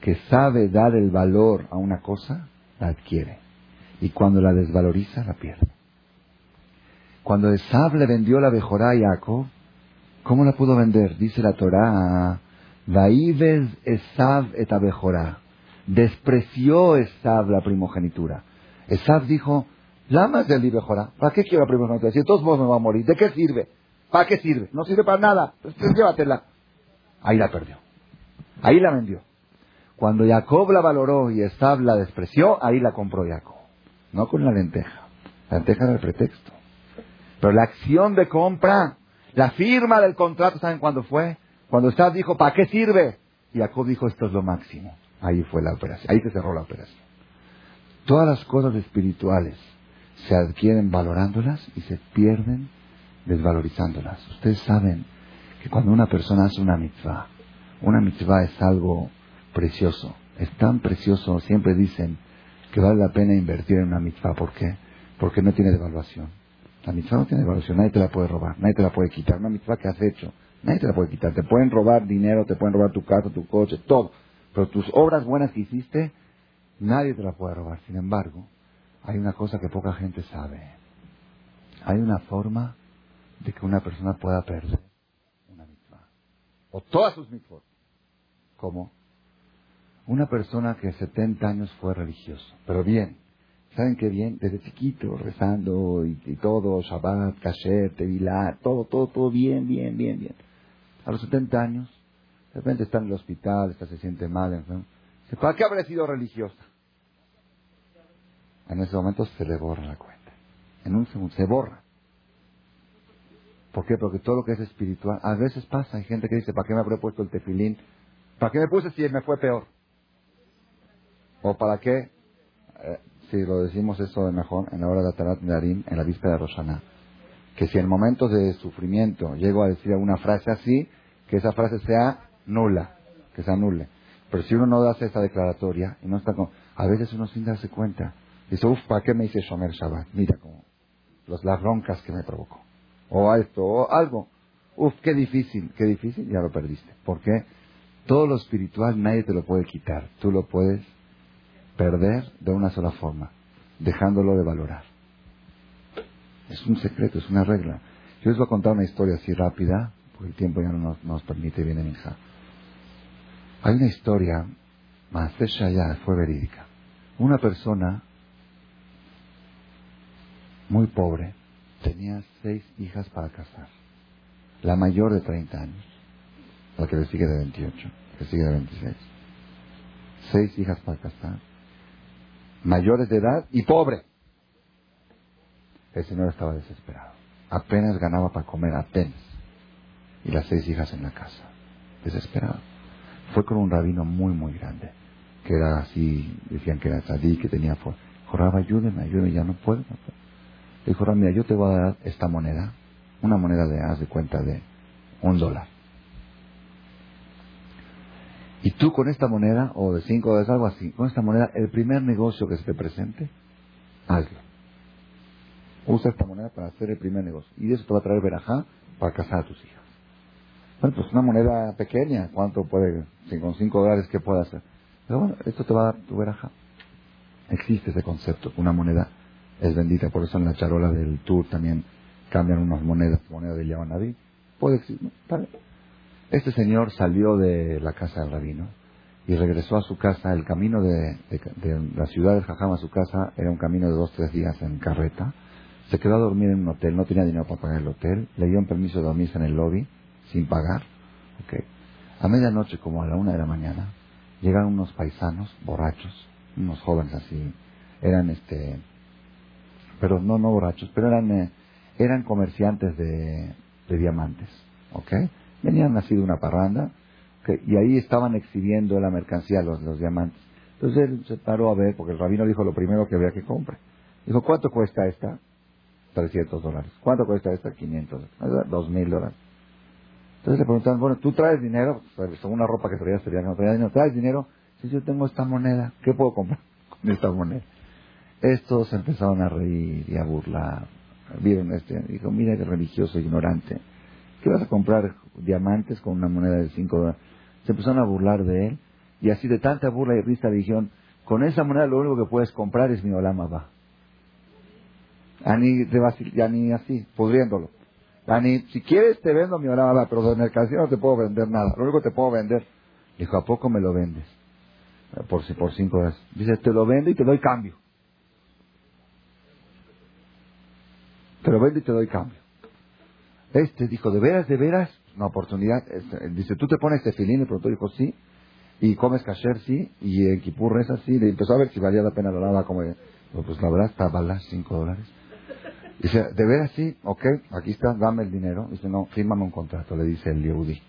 que sabe dar el valor a una cosa, la adquiere. Y cuando la desvaloriza, la pierde. Cuando Esab le vendió la Bejorá a Jacob, ¿Cómo la pudo vender? Dice la Torah, Vaíves Esav et Despreció Esav la primogenitura. Esav dijo, Lamas del Ibejorá, ¿para qué quiero la primogenitura? Si todos modos me va a morir, ¿de qué sirve? ¿Para qué sirve? No sirve para nada. Llévatela. Ahí la perdió. Ahí la vendió. Cuando Jacob la valoró y Esav la despreció, ahí la compró Jacob. No con la lenteja. La lenteja era el pretexto. Pero la acción de compra la firma del contrato, ¿saben cuándo fue? Cuando Estad dijo, ¿para qué sirve? Y Jacob dijo, esto es lo máximo. Ahí fue la operación, ahí se cerró la operación. Todas las cosas espirituales se adquieren valorándolas y se pierden desvalorizándolas. Ustedes saben que cuando una persona hace una mitzvah, una mitzvah es algo precioso, es tan precioso, siempre dicen que vale la pena invertir en una mitzvah. ¿Por qué? Porque no tiene devaluación. La mitzvah no tiene devaluación, nadie te la puede robar, nadie te la puede quitar. Una mitzvah que has hecho, nadie te la puede quitar. Te pueden robar dinero, te pueden robar tu casa, tu coche, todo. Pero tus obras buenas que hiciste, nadie te la puede robar. Sin embargo, hay una cosa que poca gente sabe. Hay una forma de que una persona pueda perder una mitzvah. O todas sus mitzvot. ¿Cómo? Una persona que 70 años fue religioso, pero bien. ¿Saben qué bien? Desde chiquito, rezando y, todo, Shabbat, Kasher, Tevilá, todo, todo, todo bien, bien, bien, bien. A los 70 años, de repente está en el hospital, está, se siente mal, enfermo. ¿Para qué habrá sido religiosa? En ese momento se le borra la cuenta. En un segundo, se borra. ¿Por qué? Porque todo lo que es espiritual, a veces pasa, hay gente que dice, ¿para qué me habré puesto el tefilín? ¿Para qué me puse si me fue peor? ¿O para qué? Eh, si lo decimos eso de mejor, en la hora de Atarat Narim, en la víspera de Roshaná, que si en momentos de sufrimiento llego a decir alguna frase así, que esa frase sea nula, que se anule. Pero si uno no hace esa declaratoria y no está con... A veces uno sin darse cuenta, dice, uff, ¿para qué me hice Shomer Shabbat? Mira como los, las broncas que me provocó. O esto, o algo. Uf, qué difícil, qué difícil, ya lo perdiste. ¿Por qué? Todo lo espiritual nadie te lo puede quitar. Tú lo puedes perder de una sola forma, dejándolo de valorar. Es un secreto, es una regla. Yo les voy a contar una historia así rápida, porque el tiempo ya no nos, permite, viene mi hija. Hay una historia, más ya fue verídica. Una persona muy pobre tenía seis hijas para casar. La mayor de 30 años, la que le sigue de 28, que sigue de 26. Seis hijas para casar mayores de edad y pobre. El señor estaba desesperado. Apenas ganaba para comer, apenas. Y las seis hijas en la casa. Desesperado. Fue con un rabino muy, muy grande. Que era así, decían que era sadí, que tenía fuerza. Dijo, Rab, ayúdeme, ayúdeme, ya no puedo. Dijo, Rab, mira, yo te voy a dar esta moneda. Una moneda de, haz de cuenta, de un dólar. Y tú con esta moneda, o de cinco dólares, algo así, con esta moneda, el primer negocio que se te presente, hazlo. Usa esta moneda para hacer el primer negocio. Y eso te va a traer verajá para casar a tus hijas. Bueno, pues una moneda pequeña, ¿cuánto puede? Con cinco dólares, ¿qué puede hacer? Pero bueno, esto te va a dar tu verajá. Existe ese concepto, una moneda es bendita, por eso en la charola del tour también cambian unas monedas, moneda de Yahuanabí. Puede existir, ¿vale? Este señor salió de la casa del rabino y regresó a su casa. El camino de, la ciudad de Jajam a su casa era un camino de dos, tres días en carreta. Se quedó a dormir en un hotel, no tenía dinero para pagar el hotel. Le dio un permiso de dormirse en el lobby sin pagar. Okay. A medianoche, como a la una de la mañana, llegaron unos paisanos borrachos, unos jóvenes así. Eran este, pero no, no borrachos, pero eran, eh, eran comerciantes de, de diamantes. ¿ok? Venían así de una parranda y ahí estaban exhibiendo la mercancía, los, los diamantes. Entonces él se paró a ver, porque el rabino dijo lo primero que había que compre. Dijo, ¿cuánto cuesta esta? 300 dólares. ¿Cuánto cuesta esta? 500. 2000 dólares. Entonces le preguntaban, bueno, ¿tú traes dinero? Pues, según una ropa que traía sería que no traía dinero. ¿Traes dinero? Si yo tengo esta moneda, ¿qué puedo comprar con esta moneda? Estos empezaron a reír y a burlar. Vieron este, dijo, mira qué religioso ignorante. ¿Qué vas a comprar diamantes con una moneda de 5 dólares? Se empezaron a burlar de él y así de tanta burla y risa dijeron, con esa moneda lo único que puedes comprar es mi olama va. Ani, ya ni así, pudriéndolo. Ani, si quieres te vendo mi olama va, pero de mercancía no te puedo vender nada. Lo único que te puedo vender. Dijo, ¿a poco me lo vendes? Por, por cinco horas. Dice, te lo vendo y te doy cambio. Te lo vendo y te doy cambio. Este dijo, ¿de veras, de veras? Una oportunidad. Este, dice, ¿tú te pones tefilín? Y pronto dijo, sí. ¿Y comes kasher? Sí. ¿Y en Kipur es así? Le empezó a ver si valía la pena la lava. Como, pues la verdad está balas, cinco dólares. Dice, ¿de veras sí? Ok, aquí está, dame el dinero. Dice, no, fírmame un contrato, le dice el Yehudi.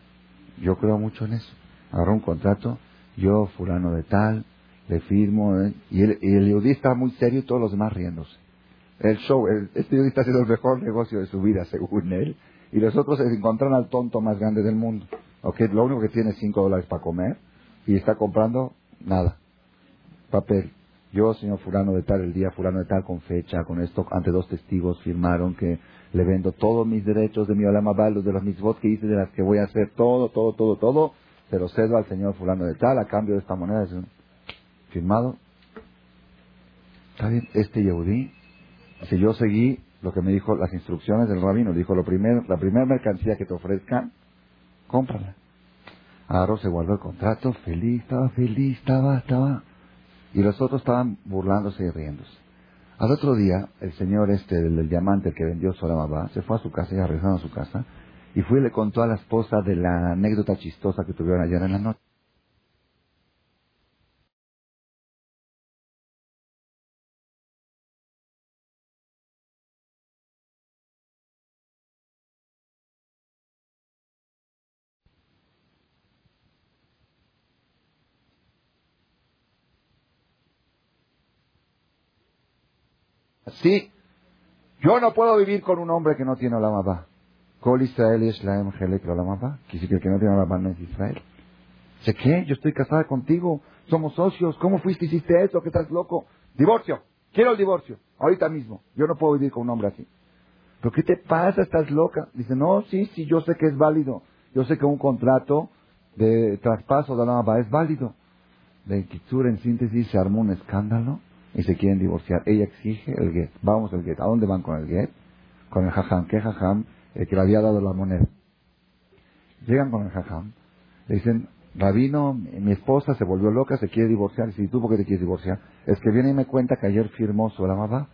Yo creo mucho en eso. Agarró un contrato, yo, fulano de tal, le firmo, ¿eh? y, el, y el está muy serio y todos los demás riéndose. El show, el, este Yehudi está haciendo el mejor negocio de su vida, según él, y los otros encontraron al tonto más grande del mundo, okay, lo único que tiene es 5 dólares para comer, y está comprando nada, papel. Yo, señor fulano de tal, el día fulano de tal, con fecha, con esto, ante dos testigos firmaron que le vendo todos mis derechos de mi alama los de los misbot que hice, de las que voy a hacer, todo, todo, todo, todo, pero cedo al señor fulano de tal a cambio de esta moneda. Firmado. Está bien, este Yehudí, si yo seguí lo que me dijo las instrucciones del rabino, dijo, lo primero, la primera mercancía que te ofrezcan, cómprala. Agarró, se guardó el contrato, feliz, estaba feliz, estaba, estaba. Y los otros estaban burlándose y riéndose. Al otro día, el señor este del, diamante que vendió su mamá se fue a su casa, y regresaron a su casa, y fue y le contó a la esposa de la anécdota chistosa que tuvieron ayer en la noche. Sí, yo no puedo vivir con un hombre que no tiene la mamá. Col Israel es la la Quiere que el que no tiene la no es Israel. ¿Sé qué? Yo estoy casada contigo. Somos socios. ¿Cómo fuiste? Hiciste eso. ¿Qué estás loco? Divorcio. Quiero el divorcio. Ahorita mismo. Yo no puedo vivir con un hombre así. ¿Pero qué te pasa? ¿Estás loca? Dice, no, sí, sí, yo sé que es válido. Yo sé que un contrato de traspaso de la mamá es válido. De Kitsur, en síntesis, se armó un escándalo y se quieren divorciar. Ella exige el get. Vamos el get. ¿A dónde van con el get? Con el jajam. ¿Qué jajam? El que le había dado la moneda. Llegan con el jajam. Le dicen, Rabino, mi esposa se volvió loca, se quiere divorciar. Y si tú, ¿por qué te quieres divorciar? Es que viene y me cuenta que ayer firmó su Olamaba.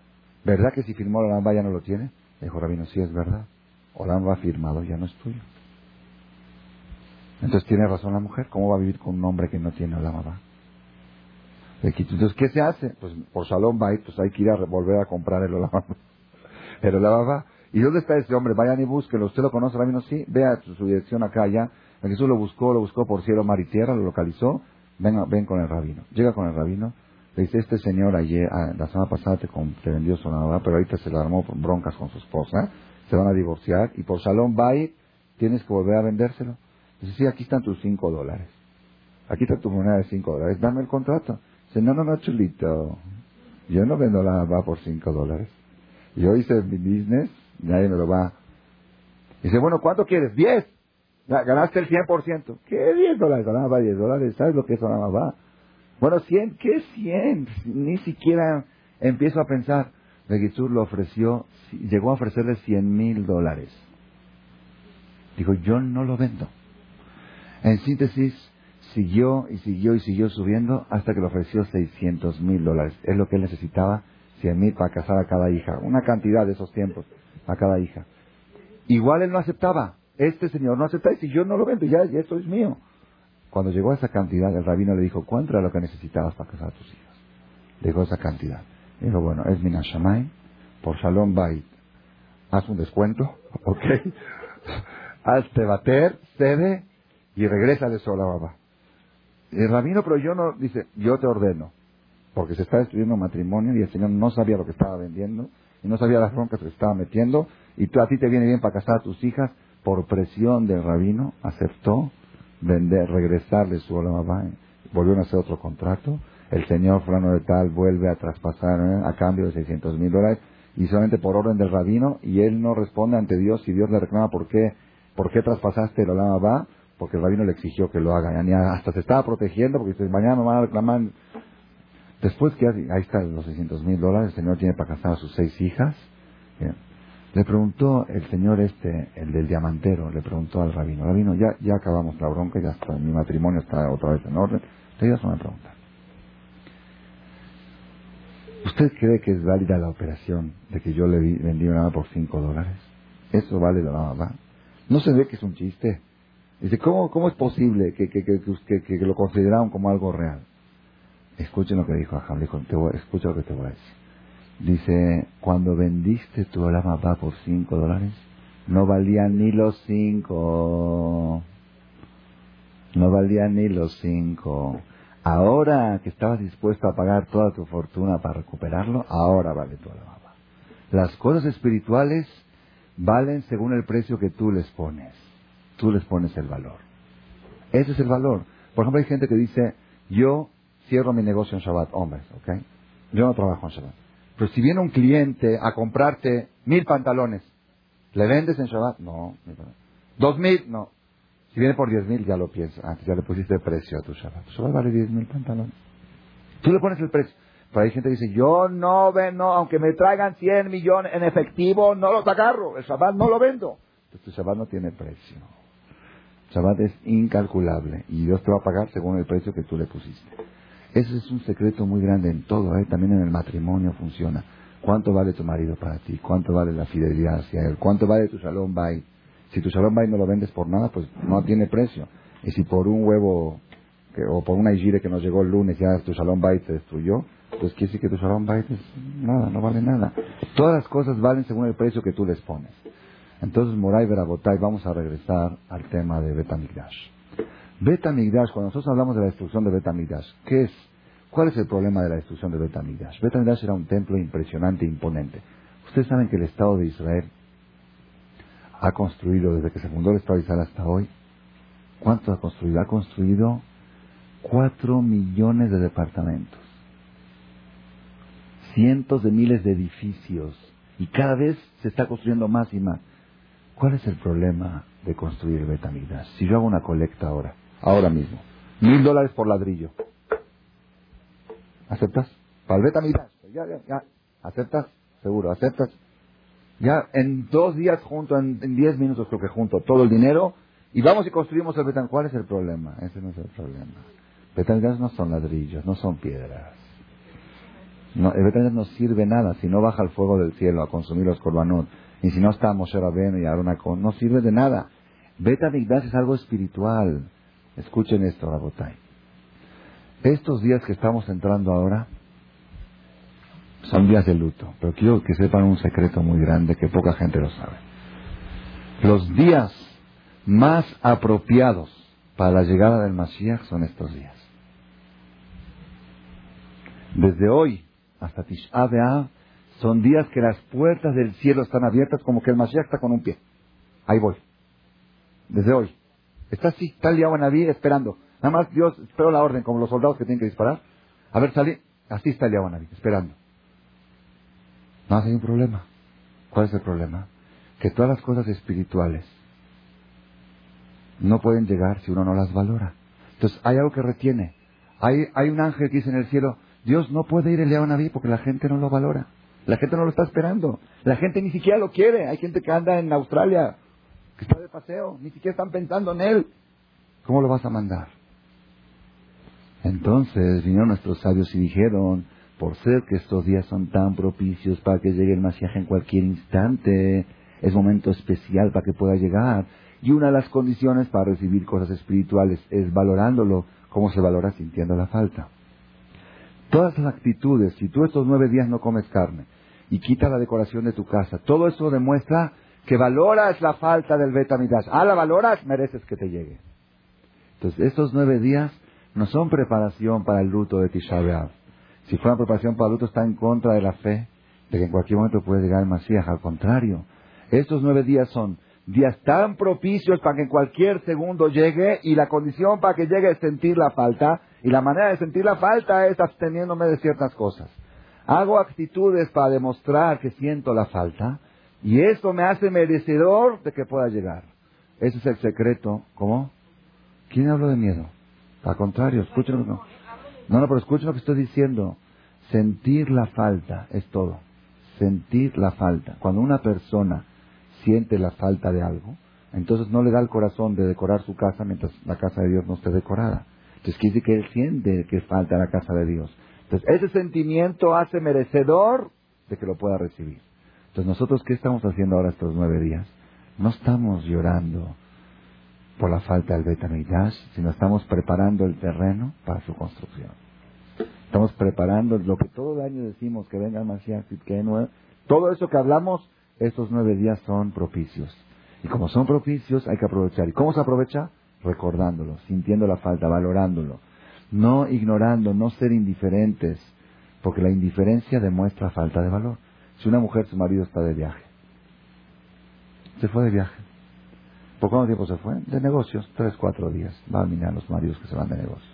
¿Verdad que si firmó la Olamaba ya no lo tiene? Le dijo Rabino, sí es verdad. Olamaba firmado ya no es tuyo. Entonces tiene razón la mujer. ¿Cómo va a vivir con un hombre que no tiene Olamaba? Entonces, ¿qué se hace? Pues por Shalom Bay, pues hay que ir a volver a comprar el Olamaba. El Olamaba ¿Y dónde está ese hombre? Vayan y búsquelo. ¿Usted lo conoce, Rabino? Sí. Vea su, dirección acá, allá. Jesús lo buscó, lo buscó por cielo, mar y tierra, lo localizó. Venga, ven con el rabino. Llega con el rabino. Le dice, este señor ayer, ah, la semana pasada te, te vendió su nada, pero ahorita se le armó broncas con su esposa. Se van a divorciar y por Shalom Bay tienes que volver a vendérselo. Dice, sí, aquí están tus cinco dólares. Aquí está tu moneda de cinco dólares. Dame el contrato. Dice, no, no, no, chulito. Yo no vendo la va por cinco dólares. Yo hice mi business Nadie me lo va. Dice, bueno, ¿cuánto quieres? ¡Diez! Ganaste el 100%. ¿Qué 10 dólares? Ganaba 10 dólares. ¿Sabes lo que nada más va? Bueno, 100. ¿Qué 100? Ni siquiera empiezo a pensar. Regitur lo ofreció, llegó a ofrecerle 100 mil dólares. Dijo, yo no lo vendo. En síntesis, siguió y siguió y siguió subiendo hasta que le ofreció 600 mil dólares. Es lo que él necesitaba, 100 mil para casar a cada hija. Una cantidad de esos tiempos a cada hija. Igual él no aceptaba. Este señor no aceptaba y si yo no lo vendo, ya, ya esto es mío. Cuando llegó esa cantidad, el rabino le dijo, ¿cuánto era lo que necesitabas para casar a tus hijas? Le dijo esa cantidad. dijo, bueno, es Minashamay, por Shalom Bait. Haz un descuento, ¿ok? Hazte bater, cede y regresa de sola baba. El rabino, pero yo no, dice, yo te ordeno, porque se está destruyendo matrimonio y el señor no sabía lo que estaba vendiendo y no sabía las broncas que se estaba metiendo, y tú, a ti te viene bien para casar a tus hijas, por presión del rabino, aceptó vender, regresarle su mamá, volvieron a hacer otro contrato, el señor fulano de tal vuelve a traspasar ¿eh? a cambio de 600 mil dólares, y solamente por orden del rabino, y él no responde ante Dios, y Dios le reclama por qué, por qué traspasaste el va porque el rabino le exigió que lo haga, y hasta se estaba protegiendo, porque dice, mañana me van a reclamar Después que ahí están los 600 mil dólares, el señor tiene para casar a sus seis hijas. Le preguntó el señor este, el del diamantero, le preguntó al rabino, rabino, ya, ya acabamos la bronca, ya está, mi matrimonio está otra vez en orden. Le hizo una pregunta. ¿Usted cree que es válida la operación de que yo le vendí una por 5 dólares? ¿Eso vale la verdad? ¿No se ve que es un chiste? Dice, ¿cómo, cómo es posible que, que, que, lo consideraron como algo real? Escuchen lo que dijo Aham. Dijo, escucha lo que te voy a decir. Dice, cuando vendiste tu va por cinco dólares, no valían ni los cinco. No valían ni los cinco. Ahora que estabas dispuesto a pagar toda tu fortuna para recuperarlo, ahora vale tu alabama. Las cosas espirituales valen según el precio que tú les pones. Tú les pones el valor. Ese es el valor. Por ejemplo, hay gente que dice, yo cierro mi negocio en Shabbat, hombres, ¿ok? Yo no trabajo en Shabbat. Pero si viene un cliente a comprarte mil pantalones, ¿le vendes en Shabbat? No. ¿Dos mil? No. Si viene por diez mil, ya lo piensas. Antes ya le pusiste precio a tu Shabbat. Tu Shabbat vale diez mil pantalones. Tú le pones el precio. Pero hay gente que dice, yo no vendo, aunque me traigan cien millones en efectivo, no los agarro. El Shabbat no lo vendo. Entonces tu Shabbat no tiene precio. Shabbat es incalculable y Dios te va a pagar según el precio que tú le pusiste. Ese es un secreto muy grande en todo, ¿eh? también en el matrimonio funciona. ¿Cuánto vale tu marido para ti? ¿Cuánto vale la fidelidad hacia él? ¿Cuánto vale tu salón bay? Si tu salón bay no lo vendes por nada, pues no tiene precio. Y si por un huevo que, o por una higire que nos llegó el lunes ya tu salón bay te destruyó, pues quiere decir que tu salón bay es nada, no vale nada. Todas las cosas valen según el precio que tú les pones. Entonces, Moray Verabotay, vamos a regresar al tema de Betamigdash. Betamigdash, cuando nosotros hablamos de la destrucción de Betamigdash, ¿qué es? ¿Cuál es el problema de la destrucción de Betamigdash? Betamigdash era un templo impresionante e imponente. Ustedes saben que el Estado de Israel ha construido, desde que se fundó el Estado de Israel hasta hoy, ¿cuánto ha construido? Ha construido cuatro millones de departamentos, cientos de miles de edificios, y cada vez se está construyendo más y más. ¿Cuál es el problema de construir el Betamigdash? Si yo hago una colecta ahora, ahora mismo, mil dólares por ladrillo, ¿aceptas? Para el Betamigdash, ya, ya, ya, ¿aceptas? Seguro, ¿aceptas? Ya en dos días junto, en, diez minutos creo que junto todo el dinero y vamos y construimos el Betamigdash. ¿Cuál es el problema? Ese no es el problema. Betamigdash no son ladrillos, no son piedras. No, el Betamigdash no sirve nada si no baja el fuego del cielo a consumir los corbanot y si no está Moshe Rabbeinu y Aruna con, no sirve de nada. Beta Migdash es algo espiritual. Escuchen esto, Rabotay. Estos días que estamos entrando ahora son días de luto, pero quiero que sepan un secreto muy grande que poca gente lo sabe. Los días más apropiados para la llegada del Mashiach son estos días. Desde hoy hasta Tisha B'Av son días que las puertas del cielo están abiertas como que el Mashiach está con un pie. Ahí voy. Desde hoy. Está así, está el Naví esperando. Nada más Dios esperó la orden, como los soldados que tienen que disparar. A ver, salí. Así está el Naví, esperando. No hay un problema. ¿Cuál es el problema? Que todas las cosas espirituales no pueden llegar si uno no las valora. Entonces, hay algo que retiene. Hay, hay un ángel que dice en el cielo, Dios no puede ir el Naví porque la gente no lo valora. La gente no lo está esperando. La gente ni siquiera lo quiere. Hay gente que anda en Australia, que está de paseo, ni siquiera están pensando en él. ¿Cómo lo vas a mandar? Entonces vinieron nuestros sabios y dijeron, por ser que estos días son tan propicios para que llegue el Mashiach en cualquier instante, es momento especial para que pueda llegar. Y una de las condiciones para recibir cosas espirituales es valorándolo, como se valora sintiendo la falta. Todas las actitudes, si tú estos nueve días no comes carne, y quita la decoración de tu casa. Todo eso demuestra que valoras la falta del Betamidash. Ah, la valoras, mereces que te llegue. Entonces, estos nueve días no son preparación para el luto de Tisha B'Av. Si fuera preparación para el luto, está en contra de la fe de que en cualquier momento puede llegar el Masías. Al contrario, estos nueve días son días tan propicios para que en cualquier segundo llegue y la condición para que llegue es sentir la falta y la manera de sentir la falta es absteniéndome de ciertas cosas. Hago actitudes para demostrar que siento la falta y eso me hace merecedor de que pueda llegar. Ese es el secreto. ¿Cómo? ¿Quién habló de miedo? Al contrario, escuchen. No, no, no pero escuchen lo que estoy diciendo. Sentir la falta es todo. Sentir la falta. Cuando una persona siente la falta de algo, entonces no le da el corazón de decorar su casa mientras la casa de Dios no esté decorada. Entonces quiere decir que él siente que falta la casa de Dios. Entonces, ese sentimiento hace merecedor de que lo pueda recibir. Entonces, nosotros, ¿qué estamos haciendo ahora estos nueve días? No estamos llorando por la falta del Betamidash, sino estamos preparando el terreno para su construcción. Estamos preparando lo que todo el año decimos, que venga el que no, todo eso que hablamos, estos nueve días son propicios. Y como son propicios, hay que aprovechar. ¿Y cómo se aprovecha? Recordándolo, sintiendo la falta, valorándolo. No ignorando, no ser indiferentes, porque la indiferencia demuestra falta de valor. Si una mujer, su marido está de viaje, se fue de viaje. ¿Por cuánto tiempo se fue? De negocios, tres, cuatro días. Va a mirar los maridos que se van de negocios.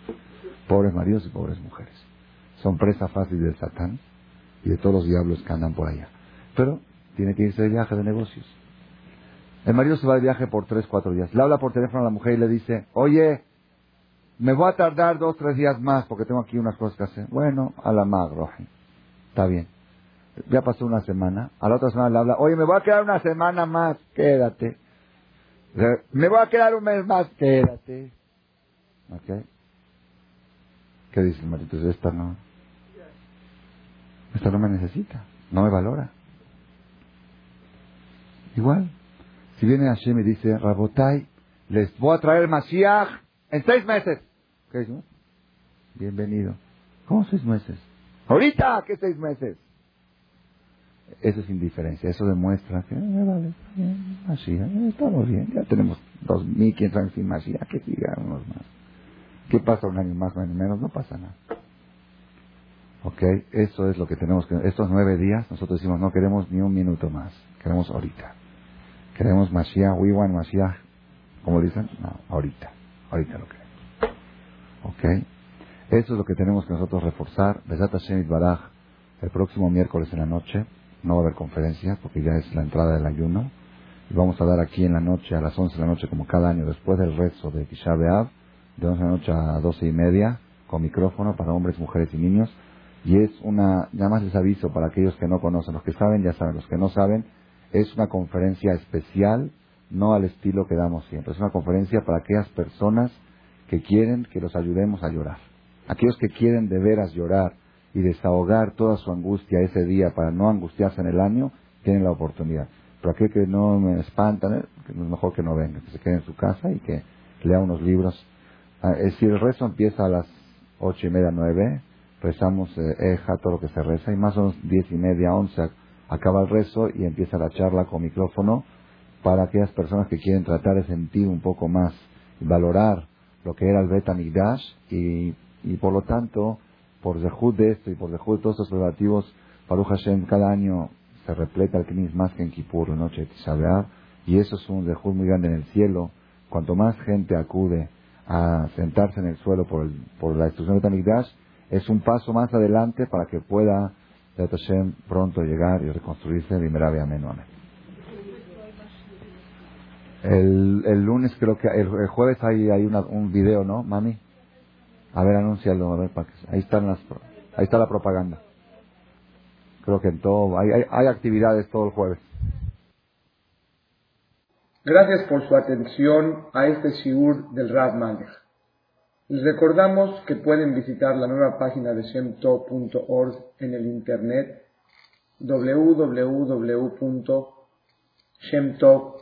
Pobres maridos y pobres mujeres. Son presa fácil del Satán y de todos los diablos que andan por allá. Pero tiene que irse de viaje de negocios. El marido se va de viaje por tres, cuatro días. Le habla por teléfono a la mujer y le dice, oye, me voy a tardar dos, tres días más porque tengo aquí unas cosas que hacer. Bueno, a la mag, Está bien. Ya pasó una semana. A la otra semana le habla, oye, me voy a quedar una semana más, quédate. Me voy a quedar un mes más, quédate. ¿Ok? ¿Qué dice el marido? Esta no. Esta no me necesita, no me valora. Igual, si viene Hashem y dice, Rabotai, les voy a traer Mashiach en seis meses. ¿Qué? Bienvenido. ¿Cómo seis meses? Ahorita, ¿qué seis meses? Eso es indiferencia, eso demuestra que, eh, vale, bien, eh, estamos bien, ya tenemos dos mil quinientos años sin Mashiach, que sigan unos más. ¿Qué pasa un año más, un año menos? No pasa nada. ¿Ok? Eso es lo que tenemos que... Estos nueve días nosotros decimos no queremos ni un minuto más. Queremos ahorita. Queremos Mashiach, we want Mashiach. ¿Cómo dicen? No, ahorita. Ahorita lo queremos. ¿Ok? Eso es lo que tenemos que nosotros reforzar. Besat Hashem Baraj, el próximo miércoles en la noche. No va a haber conferencia porque ya es la entrada del ayuno. Y vamos a dar aquí en la noche, a las 11 de la noche, como cada año, después del rezo de Tisha B'Av, de 11 de la noche a 12 y media, con micrófono para hombres, mujeres y niños. Y es una, ya más les aviso para aquellos que no conocen, los que saben ya saben, los que no saben, es una conferencia especial, no al estilo que damos siempre. Es una conferencia para aquellas personas que quieren que los ayudemos a llorar. Aquellos que quieren de veras llorar y desahogar toda su angustia ese día para no angustiarse en el año, tienen la oportunidad. Pero aquel que no me espantan, eh, es mejor que no venga, que se quede en su casa y que lea unos libros. Ah, es decir, el rezo empieza a las ocho y media, nueve, rezamos eh, Eja, todo lo que se reza, y más o menos diez y media, once, acaba el rezo y empieza la charla con micrófono para aquellas personas que quieren tratar de sentir un poco más y valorar lo que era el Beta y, y por lo tanto, por dejud de esto y por dejud de todos estos relativos, Baruch Hashem cada año se repleta el Knis más que en Kippur, la noche de Tisha y eso es un dejud muy grande en el cielo. Cuanto más gente acude a sentarse en el suelo por, el, por la instrucción de Tamigdash, es un paso más adelante para que pueda Hashem pronto llegar y reconstruirse de Amén. El, el lunes creo que, el, jueves hay, hay una, un video, ¿no, mami? A ver, anúncialo, a ver, para que, ahí están las, ahí está la propaganda. Creo que en todo, hay, hay, hay actividades todo el jueves. Gracias por su atención a este shiur del Rav Malech. Les recordamos que pueden visitar la nueva página de shemtov.org en el internet www.shemtov.org.